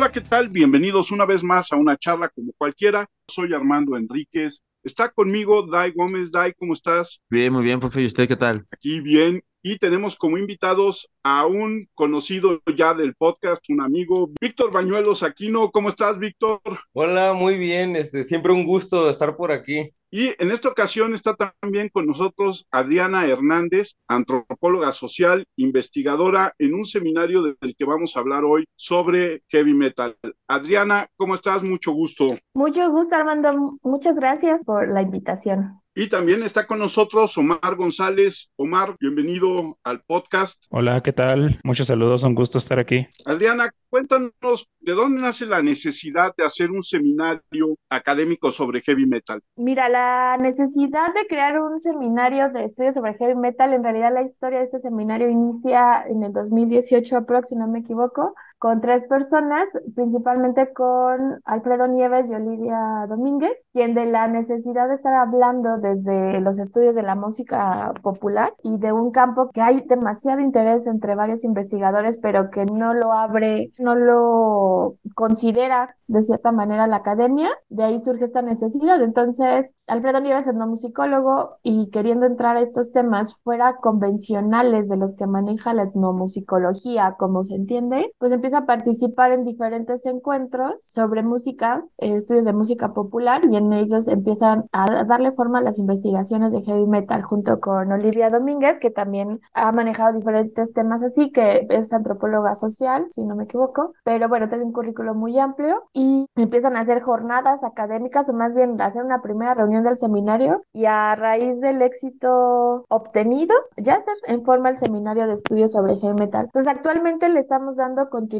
Hola, ¿qué tal? Bienvenidos una vez más a una charla como cualquiera. Soy Armando Enríquez. Está conmigo Dai Gómez. Dai, ¿cómo estás? Bien, muy bien, profe. ¿Y usted qué tal? Aquí bien. Y tenemos como invitados a un conocido ya del podcast, un amigo, Víctor Bañuelos Aquino. ¿Cómo estás, Víctor? Hola, muy bien. Este, siempre un gusto estar por aquí. Y en esta ocasión está también con nosotros Adriana Hernández, antropóloga social, investigadora en un seminario del que vamos a hablar hoy sobre heavy metal. Adriana, ¿cómo estás? Mucho gusto. Mucho gusto, Armando. Muchas gracias por la invitación. Y también está con nosotros Omar González. Omar, bienvenido al podcast. Hola, ¿qué tal? Muchos saludos, un gusto estar aquí. Adriana, cuéntanos de dónde nace la necesidad de hacer un seminario académico sobre heavy metal. Mira, la necesidad de crear un seminario de estudios sobre heavy metal, en realidad la historia de este seminario inicia en el 2018 aproximadamente, si no me equivoco, con tres personas, principalmente con Alfredo Nieves y Olivia Domínguez, quien de la necesidad de estar hablando desde los estudios de la música popular y de un campo que hay demasiado interés entre varios investigadores, pero que no lo abre, no lo considera de cierta manera la academia, de ahí surge esta necesidad. Entonces, Alfredo Nieves, etnomusicólogo, y queriendo entrar a estos temas fuera convencionales de los que maneja la etnomusicología, como se entiende, pues empieza a participar en diferentes encuentros sobre música, eh, estudios de música popular, y en ellos empiezan a darle forma a las investigaciones de heavy metal junto con Olivia Domínguez, que también ha manejado diferentes temas así, que es antropóloga social, si no me equivoco, pero bueno, tiene un currículo muy amplio y empiezan a hacer jornadas académicas o más bien hacer una primera reunión del seminario y a raíz del éxito obtenido, ya se en forma el seminario de estudios sobre heavy metal. Entonces actualmente le estamos dando continuidad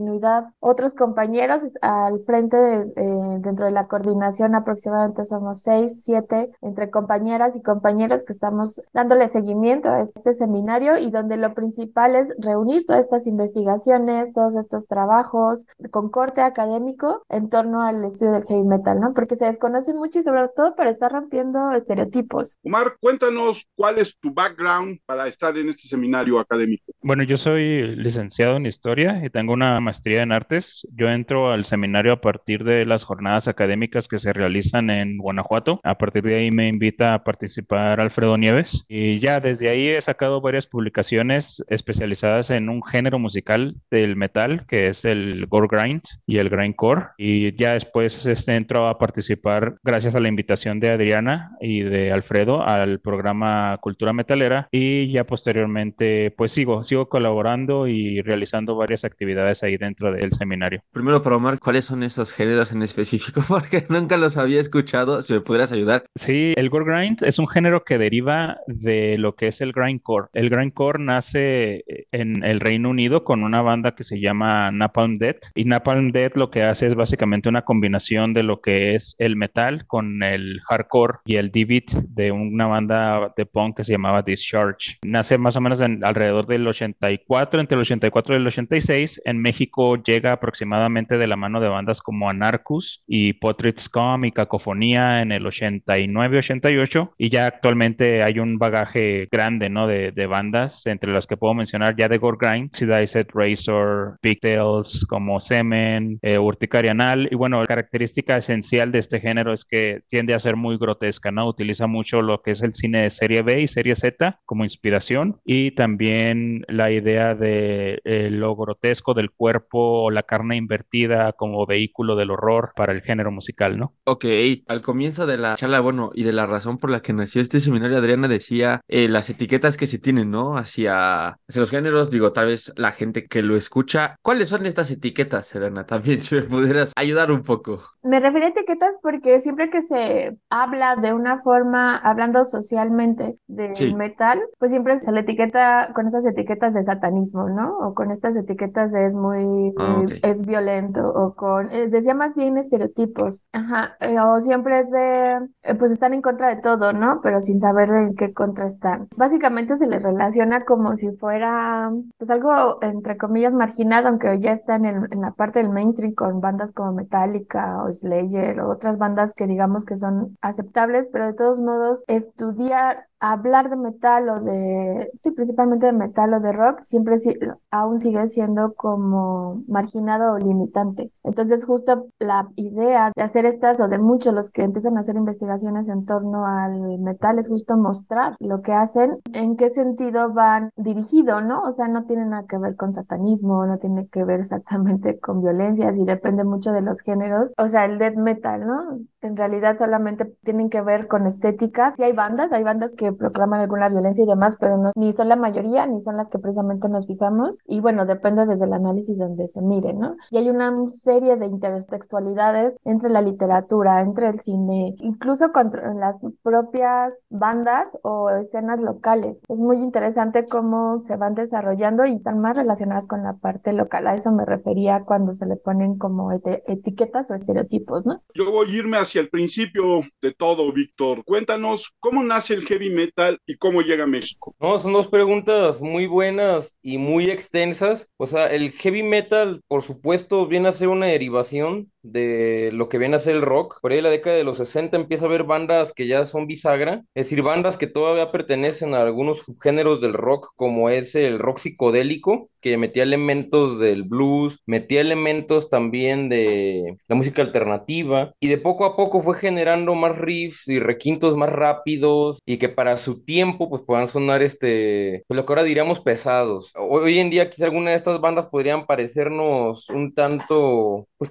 otros compañeros al frente eh, dentro de la coordinación aproximadamente somos seis, siete entre compañeras y compañeros que estamos dándole seguimiento a este seminario y donde lo principal es reunir todas estas investigaciones, todos estos trabajos con corte académico en torno al estudio del heavy metal, ¿no? Porque se desconoce mucho y sobre todo para estar rompiendo estereotipos. Omar, cuéntanos cuál es tu background para estar en este seminario académico. Bueno, yo soy licenciado en historia y tengo una maestría en artes. Yo entro al seminario a partir de las jornadas académicas que se realizan en Guanajuato. A partir de ahí me invita a participar Alfredo Nieves y ya desde ahí he sacado varias publicaciones especializadas en un género musical del metal que es el gore grind y el grindcore y ya después este, entro a participar gracias a la invitación de Adriana y de Alfredo al programa Cultura Metalera y ya posteriormente pues sigo, sigo colaborando y realizando varias actividades ahí dentro del seminario. Primero para Omar, ¿cuáles son esos géneros en específico? Porque nunca los había escuchado, si me pudieras ayudar. Sí, el gore grind es un género que deriva de lo que es el grindcore. El grindcore nace en el Reino Unido con una banda que se llama Napalm Death y Napalm Death lo que hace es básicamente una combinación de lo que es el metal con el hardcore y el D-beat de una banda de punk que se llamaba Discharge. Nace más o menos en, alrededor del 84, entre el 84 y el 86. En México llega aproximadamente de la mano de bandas como Anarchus y Potrid Scum y Cacofonía en el 89-88 y ya actualmente hay un bagaje grande, ¿no? De, de, bandas, entre las que puedo mencionar ya de Gore Grind, Sedaicet, Razor, Pigtails, como Semen, eh, Urticaria Anal y bueno, la característica esencial de este género es que tiende a ser muy grotesca, ¿no? Utiliza mucho lo que es el cine de serie B y serie Z como inspiración y también la idea de eh, lo grotesco del cuerpo o la carne invertida como vehículo del horror para el género musical, ¿no? Ok, al comienzo de la charla, bueno, y de la razón por la que nació este seminario, Adriana decía eh, las etiquetas que se tienen, ¿no? Hacia, hacia los géneros, digo, tal vez la gente que lo escucha. ¿Cuáles son estas etiquetas, Elena? También si me pudieras ayudar un poco. Me refiero a etiquetas porque siempre que se habla de una forma, hablando socialmente del Sí. metal, pues siempre se le etiqueta con estas etiquetas de satanismo, ¿no? O con estas etiquetas de es muy, Ah, es violento, o con, eh, decía más bien estereotipos, ajá, eh, o siempre es de, eh, pues están en contra de todo, ¿no? Pero sin saber en qué contra están. Básicamente se les relaciona como si fuera, pues algo entre comillas marginado, aunque ya está en, en la parte del mainstream con bandas como Metallica o Slayer o otras bandas que digamos que son aceptables, pero de todos modos estudiar hablar de metal o de, sí, principalmente de metal o de rock, siempre si- aún sigue siendo como marginado o limitante. Entonces, justo la idea de hacer estas o de muchos los que empiezan a hacer investigaciones en torno al metal es justo mostrar lo que hacen, en qué sentido van dirigido, ¿no? O sea, no tiene nada que ver con satanismo, no tiene que ver exactamente con violencias y depende mucho de los géneros. O sea, el death metal, ¿no? En realidad solamente tienen que ver con estética. Sí hay bandas, hay bandas que proclaman alguna violencia y demás, pero no, ni son la mayoría, ni son las que precisamente nos fijamos. Y bueno, depende desde el análisis donde se mire, ¿no? Y hay una serie de intertextualidades entre la literatura, entre el cine, incluso contra las propias bandas o escenas locales. Es muy interesante cómo se van desarrollando y están más relacionadas con la parte local. A eso me refería cuando se le ponen como ete- etiquetas o estereotipos, ¿no? Yo voy a irme hacia el principio de todo, Víctor. Cuéntanos cómo nace el heavy metal y cómo llega a México. No, son dos preguntas muy buenas y muy extensas. O sea, el heavy metal, por supuesto, viene a ser una derivación de lo que viene a ser el rock. Por ahí en la década de los 60 empieza a haber bandas que ya son bisagra, es decir, bandas que todavía pertenecen a algunos subgéneros del rock, como es el rock psicodélico, que metía elementos del blues, metía elementos también de la música alternativa, y de poco a poco fue generando más riffs y requintos más rápidos, y que para su tiempo, pues puedan sonar este, pues lo que ahora diríamos pesados. Hoy en día quizá alguna de estas bandas podrían parecernos un tanto, pues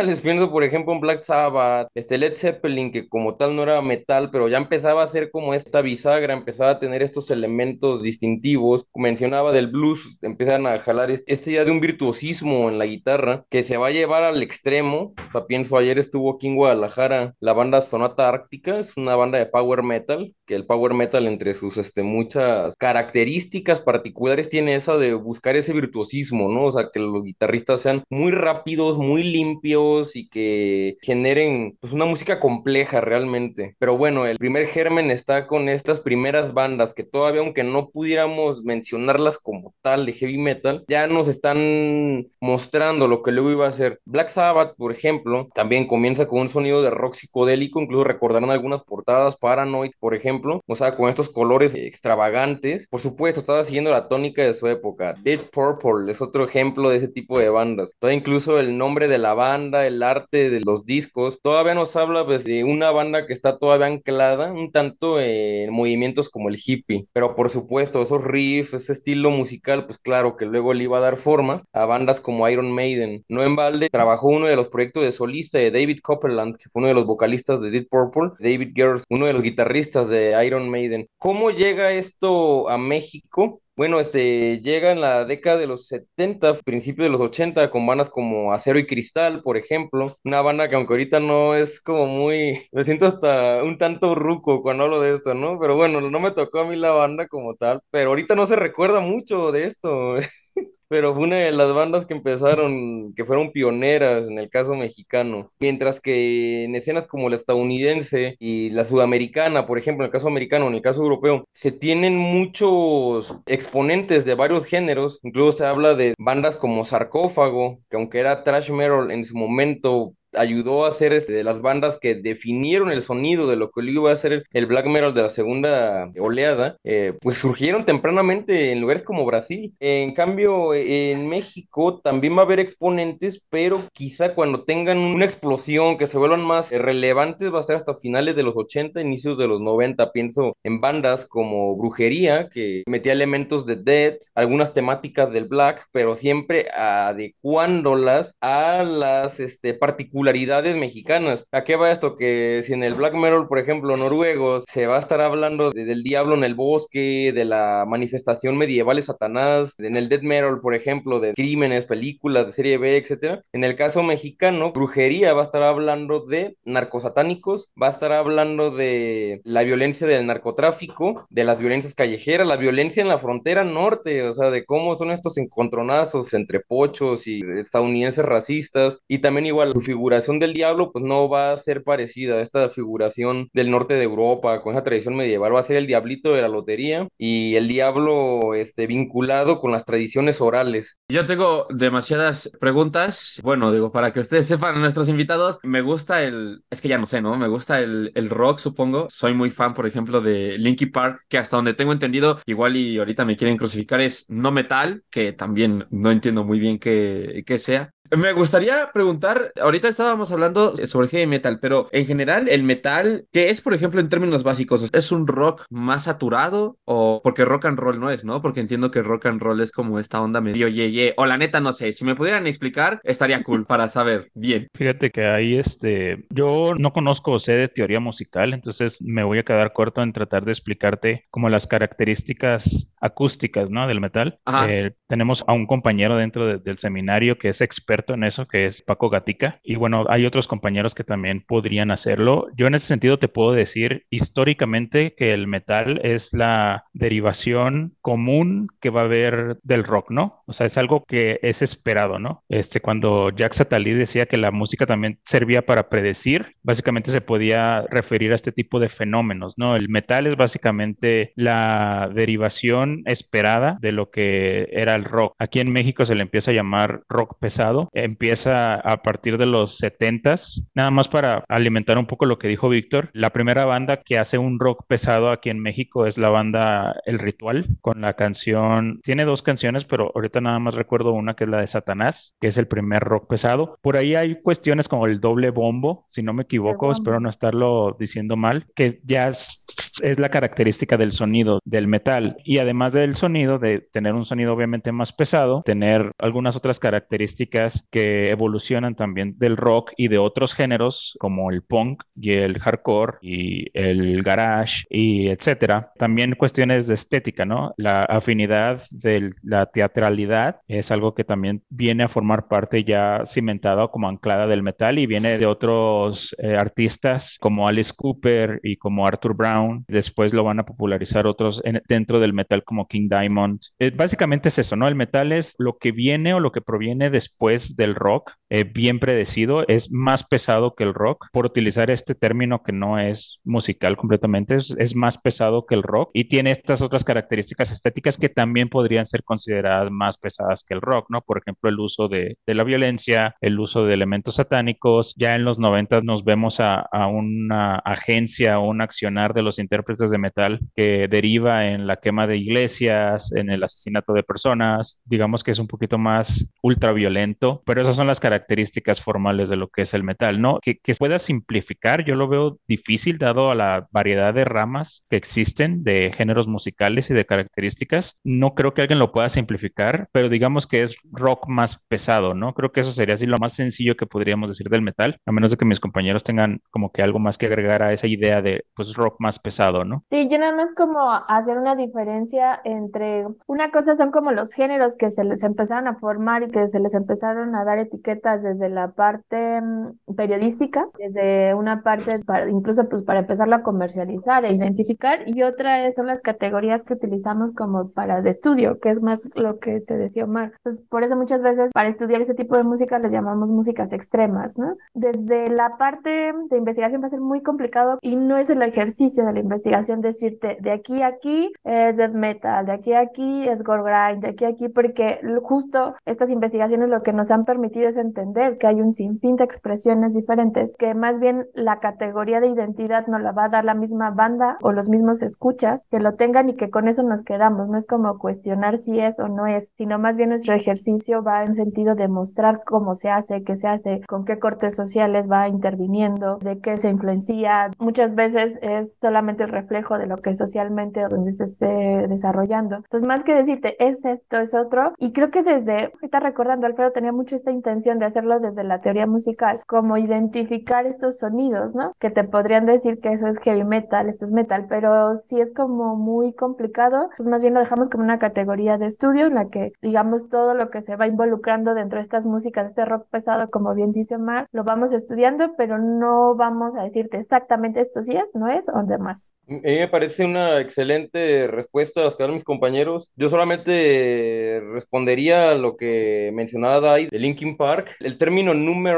convencionales, pienso por ejemplo en Black Sabbath, este Led Zeppelin, que como tal no era metal, pero ya empezaba a ser como esta bisagra, empezaba a tener estos elementos distintivos, mencionaba del blues, empiezan a jalar este- esta idea de un virtuosismo en la guitarra, que se va a llevar al extremo, o sea, pienso, ayer estuvo aquí en Guadalajara la banda Sonata Ártica, es una banda de power metal, que el power metal entre sus este, muchas características particulares tiene esa de buscar ese virtuosismo, ¿no? O sea, que los guitarristas sean muy rápidos, muy limpios y que generen pues, una música compleja realmente. Pero bueno, el primer germen está con estas primeras bandas que todavía, aunque no pudiéramos mencionarlas como tal de heavy metal, ya nos están mostrando lo que luego iba a ser. Black Sabbath, por ejemplo, también comienza con un sonido de rock psicodélico, incluso recordarán algunas portadas, Paranoid, por ejemplo, o sea, con estos colores extravagantes. Por supuesto, estaba siguiendo la tónica de su época. Dead Purple es otro ejemplo de ese tipo de bandas. Todavía incluso el nombre de la banda, el arte de los discos, todavía nos habla pues, de una banda que está todavía anclada un tanto en movimientos como el hippie. Pero por supuesto, esos riffs, ese estilo musical, pues claro que luego le iba a dar forma a bandas como Iron Maiden. No en balde, trabajó uno de los proyectos de solista de David Copeland, que fue uno de los vocalistas de Deep Purple, David Gers, uno de los guitarristas de Iron Maiden. ¿Cómo llega esto a México? Bueno, este llega en la década de los 70, principios de los 80, con bandas como Acero y Cristal, por ejemplo. Una banda que aunque ahorita no es como muy, me siento hasta un tanto ruco cuando hablo de esto, ¿no? Pero bueno, no me tocó a mí la banda como tal, pero ahorita no se recuerda mucho de esto. Pero fue una de las bandas que empezaron, que fueron pioneras en el caso mexicano. Mientras que en escenas como la estadounidense y la sudamericana, por ejemplo, en el caso americano, en el caso europeo, se tienen muchos exponentes de varios géneros. Incluso se habla de bandas como Sarcófago, que aunque era thrash metal en su momento, ayudó a hacer este, de las bandas que definieron el sonido de lo que iba a ser el black metal de la segunda oleada, eh, pues surgieron tempranamente en lugares como Brasil. En cambio, en México también va a haber exponentes, pero quizá cuando tengan una explosión, que se vuelvan más relevantes, va a ser hasta finales de los 80, inicios de los 90. Pienso en bandas como Brujería, que metía elementos de death, algunas temáticas del black, pero siempre adecuándolas a las este, particularidades particularidades mexicanas. ¿A qué va esto? Que si en el black metal, por ejemplo, noruegos, se va a estar hablando de, del diablo en el bosque, de la manifestación medieval de Satanás, en el death metal, por ejemplo, de crímenes, películas de serie B, etcétera. En el caso mexicano, brujería va a estar hablando de narcosatánicos, va a estar hablando de la violencia del narcotráfico, de las violencias callejeras, la violencia en la frontera norte, o sea, de cómo son estos encontronazos entre pochos y estadounidenses racistas, y también igual su figura figuración del diablo pues no va a ser parecida a esta figuración del norte de Europa con esa tradición medieval, va a ser el diablito de la lotería y el diablo este, vinculado con las tradiciones orales. Yo tengo demasiadas preguntas. Bueno, digo, para que ustedes sepan, nuestros invitados, me gusta el, es que ya no sé, ¿no? Me gusta el, el rock, supongo. Soy muy fan, por ejemplo, de Linky Park, que hasta donde tengo entendido, igual y ahorita me quieren crucificar, es no metal, que también no entiendo muy bien qué, qué sea. Me gustaría preguntar, ahorita estábamos hablando sobre heavy metal, pero en general el metal, ¿qué es, por ejemplo, en términos básicos? ¿Es un rock más saturado o porque rock and roll no es, no? Porque entiendo que rock and roll es como esta onda medio ye, ye o la neta no sé, si me pudieran explicar estaría cool para saber bien. Fíjate que ahí este, yo no conozco o sé de teoría musical, entonces me voy a quedar corto en tratar de explicarte como las características acústicas, ¿no? Del metal. Eh, tenemos a un compañero dentro del seminario que es experto en eso, que es Paco Gatica. Y bueno, hay otros compañeros que también podrían hacerlo. Yo en ese sentido te puedo decir históricamente que el metal es la derivación común que va a haber del rock, ¿no? O sea, es algo que es esperado, ¿no? Este, cuando Jack Satali decía que la música también servía para predecir, básicamente se podía referir a este tipo de fenómenos, ¿no? El metal es básicamente la derivación esperada de lo que era el rock. Aquí en México se le empieza a llamar rock pesado empieza a partir de los 70s. Nada más para alimentar un poco lo que dijo Víctor, la primera banda que hace un rock pesado aquí en México es la banda El Ritual, con la canción, tiene dos canciones, pero ahorita nada más recuerdo una que es la de Satanás, que es el primer rock pesado. Por ahí hay cuestiones como el doble bombo, si no me equivoco, espero no estarlo diciendo mal, que ya es es la característica del sonido del metal. Y además del sonido, de tener un sonido obviamente más pesado, tener algunas otras características que evolucionan también del rock y de otros géneros como el punk y el hardcore y el garage y etcétera. También cuestiones de estética, ¿no? La afinidad de la teatralidad es algo que también viene a formar parte ya cimentada como anclada del metal y viene de otros eh, artistas como Alice Cooper y como Arthur Brown después lo van a popularizar otros dentro del metal como King Diamond. Eh, básicamente es eso, ¿no? El metal es lo que viene o lo que proviene después del rock, eh, bien predecido, es más pesado que el rock, por utilizar este término que no es musical completamente, es, más pesado que el rock y tiene estas otras características estéticas que también podrían ser consideradas más pesadas que el rock, ¿no? Por ejemplo, el uso de, la violencia, el uso de elementos satánicos, ya en los 90 nos vemos a, a una agencia o un accionar de los intérpretes de metal que deriva en la quema de iglesias, en el asesinato de personas, digamos que es un poquito más ultraviolento, pero esas son las características formales de lo que es el metal, ¿no? Que, que pueda simplificar, yo lo veo difícil dado a la variedad de ramas que existen de géneros musicales y de características. No creo que alguien lo pueda simplificar, pero digamos que es rock más pesado, ¿no? Creo que eso sería así lo más sencillo que podríamos decir del metal, a menos de que mis compañeros tengan como que algo más que agregar a esa idea de pues rock más pesado ¿no? Sí, yo nada más como hacer una diferencia entre, una cosa son como los géneros que se les empezaron a formar y que se les empezaron a dar etiquetas desde la parte mm, periodística, desde una parte para, incluso pues para empezarlo a comercializar e identificar, y otra son las categorías que utilizamos como para de estudio, que es más lo que te decía Omar. Entonces, por eso muchas veces para estudiar este tipo de música les llamamos músicas extremas, ¿no? Desde la parte de investigación va a ser muy complicado y no es el ejercicio de la investigación decirte de aquí a aquí es death metal, de aquí a aquí es gore grind, de aquí a aquí, porque justo estas investigaciones lo que nos han permitido es entender que hay un sinfín de expresiones diferentes, que más bien la categoría de identidad nos la va a dar la misma banda o los mismos escuchas, que lo tengan y que con eso nos quedamos. No es como cuestionar si es o no es, sino más bien nuestro ejercicio va en sentido de mostrar cómo se hace, qué se hace, con qué cortes sociales va interviniendo, de qué se influencia. Muchas veces es solamente el reflejo de lo que socialmente donde se esté desarrollando. Entonces, más que decirte es esto, es otro, y creo que desde, está recordando, Alfredo tenía mucho esta intención de hacerlo desde la teoría musical, como identificar estos sonidos, ¿no? Que te podrían decir que eso es heavy metal, esto es metal, pero si es como muy complicado, pues más bien lo dejamos como una categoría de estudio en la que, digamos, todo lo que se va involucrando dentro de estas músicas, este rock pesado, como bien dice Omar, lo vamos estudiando, pero no vamos a decirte exactamente esto sí es, no es, o demás. A mí me parece una excelente respuesta a las que dan mis compañeros. Yo solamente respondería a lo que mencionaba Dai de Linkin Park. El término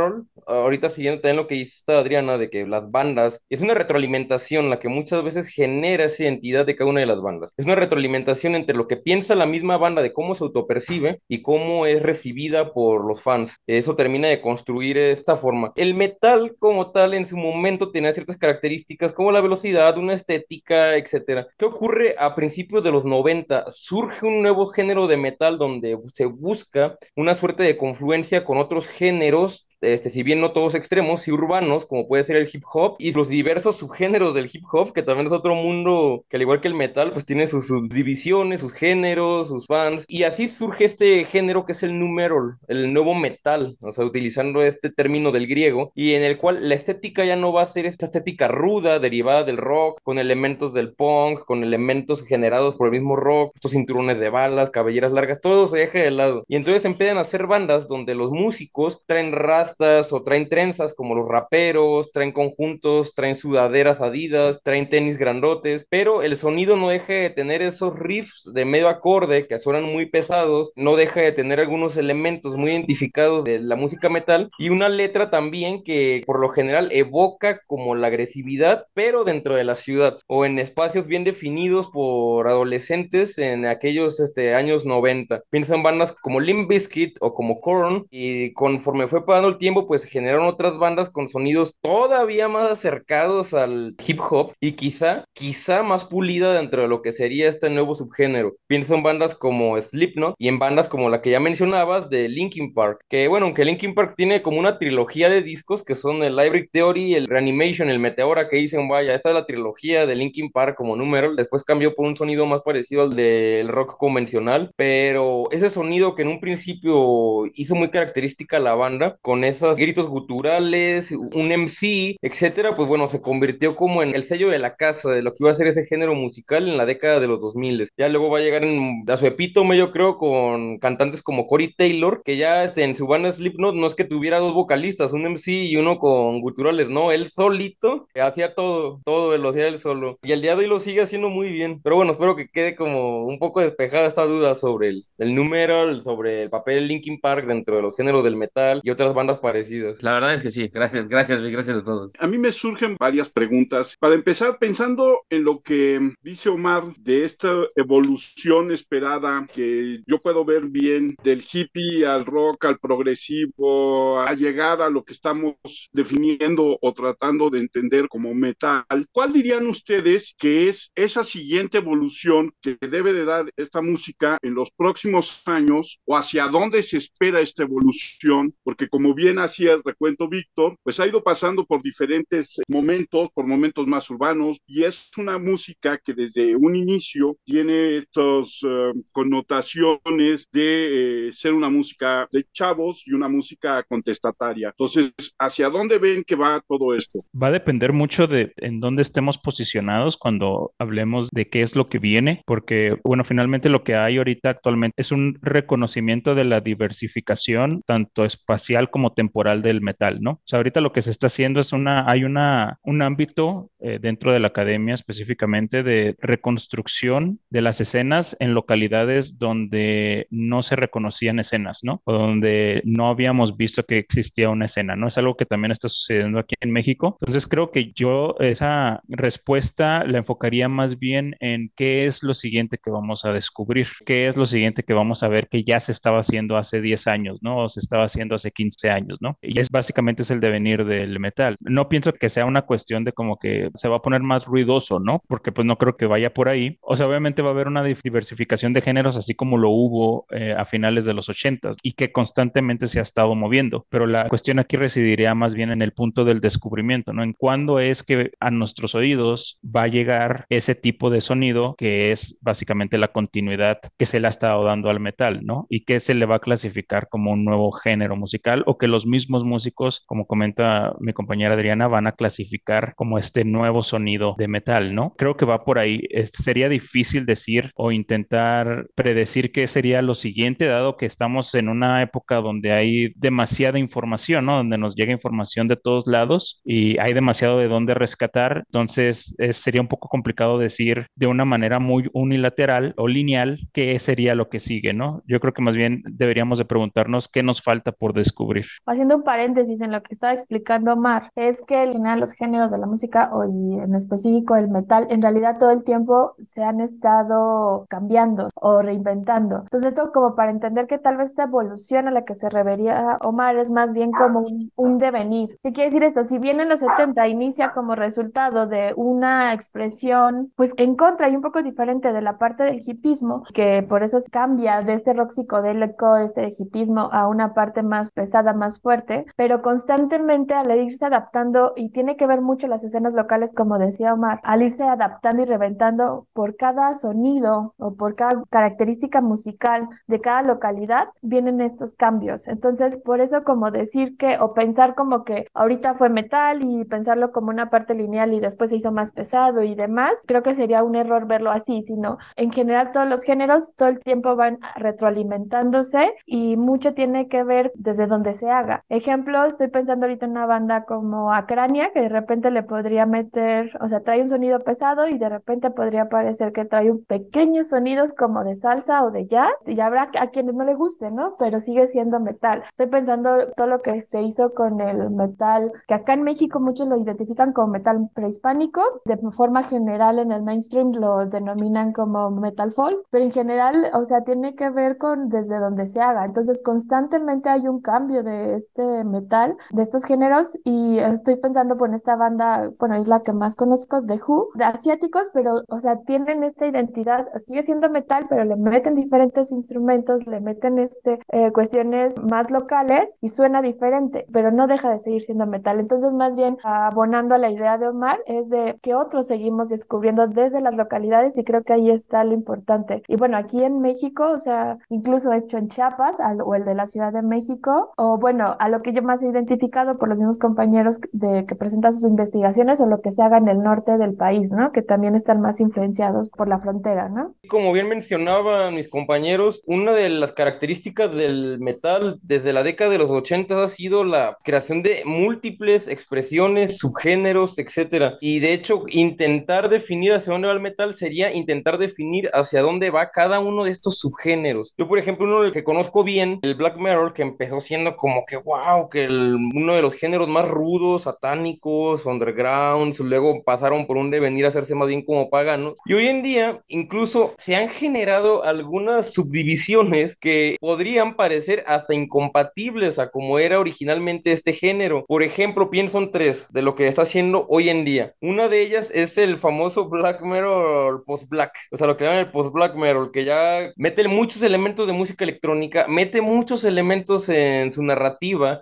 numeral, ahorita siguiendo también lo que dice esta Adriana, de que las bandas, es una retroalimentación la que muchas veces genera esa identidad de cada una de las bandas. Es una retroalimentación entre lo que piensa la misma banda de cómo se autopercibe y cómo es recibida por los fans. Eso termina de construir esta forma. El metal como tal en su momento tenía ciertas características como la velocidad, una estética, etcétera. ¿Qué ocurre a principios de los 90? Surge un nuevo género de metal donde se busca una suerte de confluencia con otros géneros este, si bien no todos extremos, y urbanos, como puede ser el hip hop, y los diversos subgéneros del hip hop, que también es otro mundo que al igual que el metal, pues tiene sus subdivisiones, sus géneros, sus fans, y así surge este género que es el numeral, el nuevo metal, o sea, utilizando este término del griego, y en el cual la estética ya no va a ser esta estética ruda, derivada del rock, con elementos del punk, con elementos generados por el mismo rock, estos cinturones de balas, cabelleras largas, todo se deja de lado, y entonces empiezan a hacer bandas donde los músicos traen ras o traen trenzas como los raperos, traen conjuntos, traen sudaderas adidas, traen tenis grandotes, pero el sonido no deja de tener esos riffs de medio acorde que suenan muy pesados, no deja de tener algunos elementos muy identificados de la música metal y una letra también que por lo general evoca como la agresividad, pero dentro de la ciudad o en espacios bien definidos por adolescentes en aquellos este, años 90. Piensa en bandas como Limp Bizkit o como Korn y conforme fue pasando el tiempo, pues generaron otras bandas con sonidos todavía más acercados al hip hop y quizá, quizá más pulida dentro de lo que sería este nuevo subgénero. Pienso en bandas como Slipknot y en bandas como la que ya mencionabas de Linkin Park, que bueno, aunque Linkin Park tiene como una trilogía de discos que son el Library Theory, el Reanimation, el Meteora, que dicen, vaya, esta es la trilogía de Linkin Park como número, después cambió por un sonido más parecido al del rock convencional, pero ese sonido que en un principio hizo muy característica la banda, con esos gritos guturales, un MC, etcétera, pues bueno, se convirtió como en el sello de la casa de lo que iba a ser ese género musical en la década de los 2000. Ya luego va a llegar a su epítome, yo creo, con cantantes como Corey Taylor, que ya este, en su banda Slipknot no es que tuviera dos vocalistas, un MC y uno con guturales, no, él solito hacía todo, todo lo hacía él solo. Y el día de hoy lo sigue haciendo muy bien. Pero bueno, espero que quede como un poco despejada esta duda sobre el, el número, sobre el papel de Linkin Park dentro de los géneros del metal y otras bandas parecidos. La verdad es que sí, gracias, gracias, gracias a todos. A mí me surgen varias preguntas. Para empezar, pensando en lo que dice Omar de esta evolución esperada que yo puedo ver bien del hippie al rock, al progresivo, a llegar a lo que estamos definiendo o tratando de entender como metal, ¿cuál dirían ustedes que es esa siguiente evolución que debe de dar esta música en los próximos años o hacia dónde se espera esta evolución? Porque como bien hacía el recuento Víctor, pues ha ido pasando por diferentes momentos, por momentos más urbanos, y es una música que desde un inicio tiene estas uh, connotaciones de eh, ser una música de chavos y una música contestataria. Entonces, ¿hacia dónde ven que va todo esto? Va a depender mucho de en dónde estemos posicionados cuando hablemos de qué es lo que viene, porque, bueno, finalmente lo que hay ahorita actualmente es un reconocimiento de la diversificación, tanto espacial como temporal del metal, ¿no? O sea, ahorita lo que se está haciendo es una, hay una, un ámbito eh, dentro de la academia específicamente de reconstrucción de las escenas en localidades donde no se reconocían escenas, ¿no? O donde no habíamos visto que existía una escena, ¿no? Es algo que también está sucediendo aquí en México. Entonces creo que yo esa respuesta la enfocaría más bien en qué es lo siguiente que vamos a descubrir, qué es lo siguiente que vamos a ver que ya se estaba haciendo hace 10 años, ¿no? O se estaba haciendo hace 15 años, ¿no? Y es básicamente es el devenir del metal. No pienso que sea una cuestión de como que se va a poner más ruidoso, ¿no? Porque pues no creo que vaya por ahí. O sea, obviamente va a haber una diversificación de géneros así como lo hubo eh, a finales de los 80 y que constantemente se ha estado moviendo. Pero la cuestión aquí residiría más bien en el punto del descubrimiento, ¿no? En cuándo es que a nuestros oídos va a llegar ese tipo de sonido que es básicamente la continuidad que se le ha estado dando al metal, ¿no? Y que se le va a clasificar como un nuevo género musical o que los mismos músicos, como comenta mi compañera Adriana, van a clasificar como este nuevo sonido de metal, ¿no? Creo que va por ahí. sería difícil decir o intentar predecir qué sería lo siguiente, dado que estamos en una época donde hay demasiada información, ¿no? Donde nos llega información de todos lados y hay demasiado de dónde rescatar. Entonces, sería un poco complicado decir de una manera muy unilateral o lineal qué sería lo que sigue, ¿no? Yo creo que más bien deberíamos de preguntarnos qué nos falta por descubrir. Haciendo un paréntesis en lo que estaba explicando Omar, es que al final los géneros de la música, o en específico el metal, en realidad todo el tiempo se han estado cambiando o reinventando. Entonces, esto como para entender que tal vez esta evolución a la que se refería Omar es más bien como un, un devenir. ¿Qué quiere decir esto? Si bien en los 70 inicia como resultado de una expresión, pues en contra y un poco diferente de la parte del hipismo, que por eso cambia de este rock psicodélico, este hipismo, a una parte más pesada, más fuerte, pero constantemente al irse adaptando, y tiene que ver mucho las escenas locales, como decía Omar, al irse adaptando y reventando por cada sonido o por cada característica musical de cada localidad, vienen estos cambios. Entonces, por eso como decir que, o pensar como que ahorita fue metal y pensarlo como una parte lineal y después se hizo más pesado y demás, creo que sería un error verlo así, sino en general todos los géneros todo el tiempo van retroalimentándose y mucho tiene que ver desde donde se haga. Ejemplo, estoy pensando ahorita en una banda como Acrania, que de repente le podría meter, o sea, trae un sonido pesado y de repente podría parecer que trae un pequeños sonidos como de salsa o de jazz y habrá a quienes no le guste, ¿no? Pero sigue siendo metal. Estoy pensando todo lo que se hizo con el metal, que acá en México muchos lo identifican como metal prehispánico, de forma general en el mainstream lo denominan como metal folk, pero en general, o sea, tiene que ver con desde donde se haga. Entonces, constantemente hay un cambio de este metal, de estos géneros, y estoy pensando por esta banda, bueno, es la que más conozco, de Who, de asiáticos, pero, o sea, tienen esta identidad, sigue siendo metal, pero le meten diferentes instrumentos, le meten este, eh, cuestiones más locales y suena diferente, pero no deja de seguir siendo metal. Entonces, más bien, abonando a la idea de Omar, es de que otros seguimos descubriendo desde las localidades y creo que ahí está lo importante. Y bueno, aquí en México, o sea, incluso hecho en Chiapas o el de la Ciudad de México, o bueno, a lo que yo más he identificado por los mismos compañeros de que presentan sus investigaciones o lo que se haga en el norte del país, ¿no? Que también están más influenciados por la frontera, ¿no? Como bien mencionaban mis compañeros, una de las características del metal desde la década de los 80 ha sido la creación de múltiples expresiones, subgéneros, etcétera. Y de hecho, intentar definir hacia dónde va el metal sería intentar definir hacia dónde va cada uno de estos subgéneros. Yo, por ejemplo, uno del que conozco bien, el black metal, que empezó siendo como que wow, que uno de los géneros más rudos, satánicos, underground, luego pasaron por un devenir a hacerse más bien como paganos. Y hoy en día, incluso se han generado algunas subdivisiones que podrían parecer hasta incompatibles a como era originalmente este género. Por ejemplo, pienso en tres de lo que está haciendo hoy en día. Una de ellas es el famoso black metal post-black, o sea, lo que llaman el post-black metal, que ya mete muchos elementos de música electrónica, mete muchos elementos en su narrativa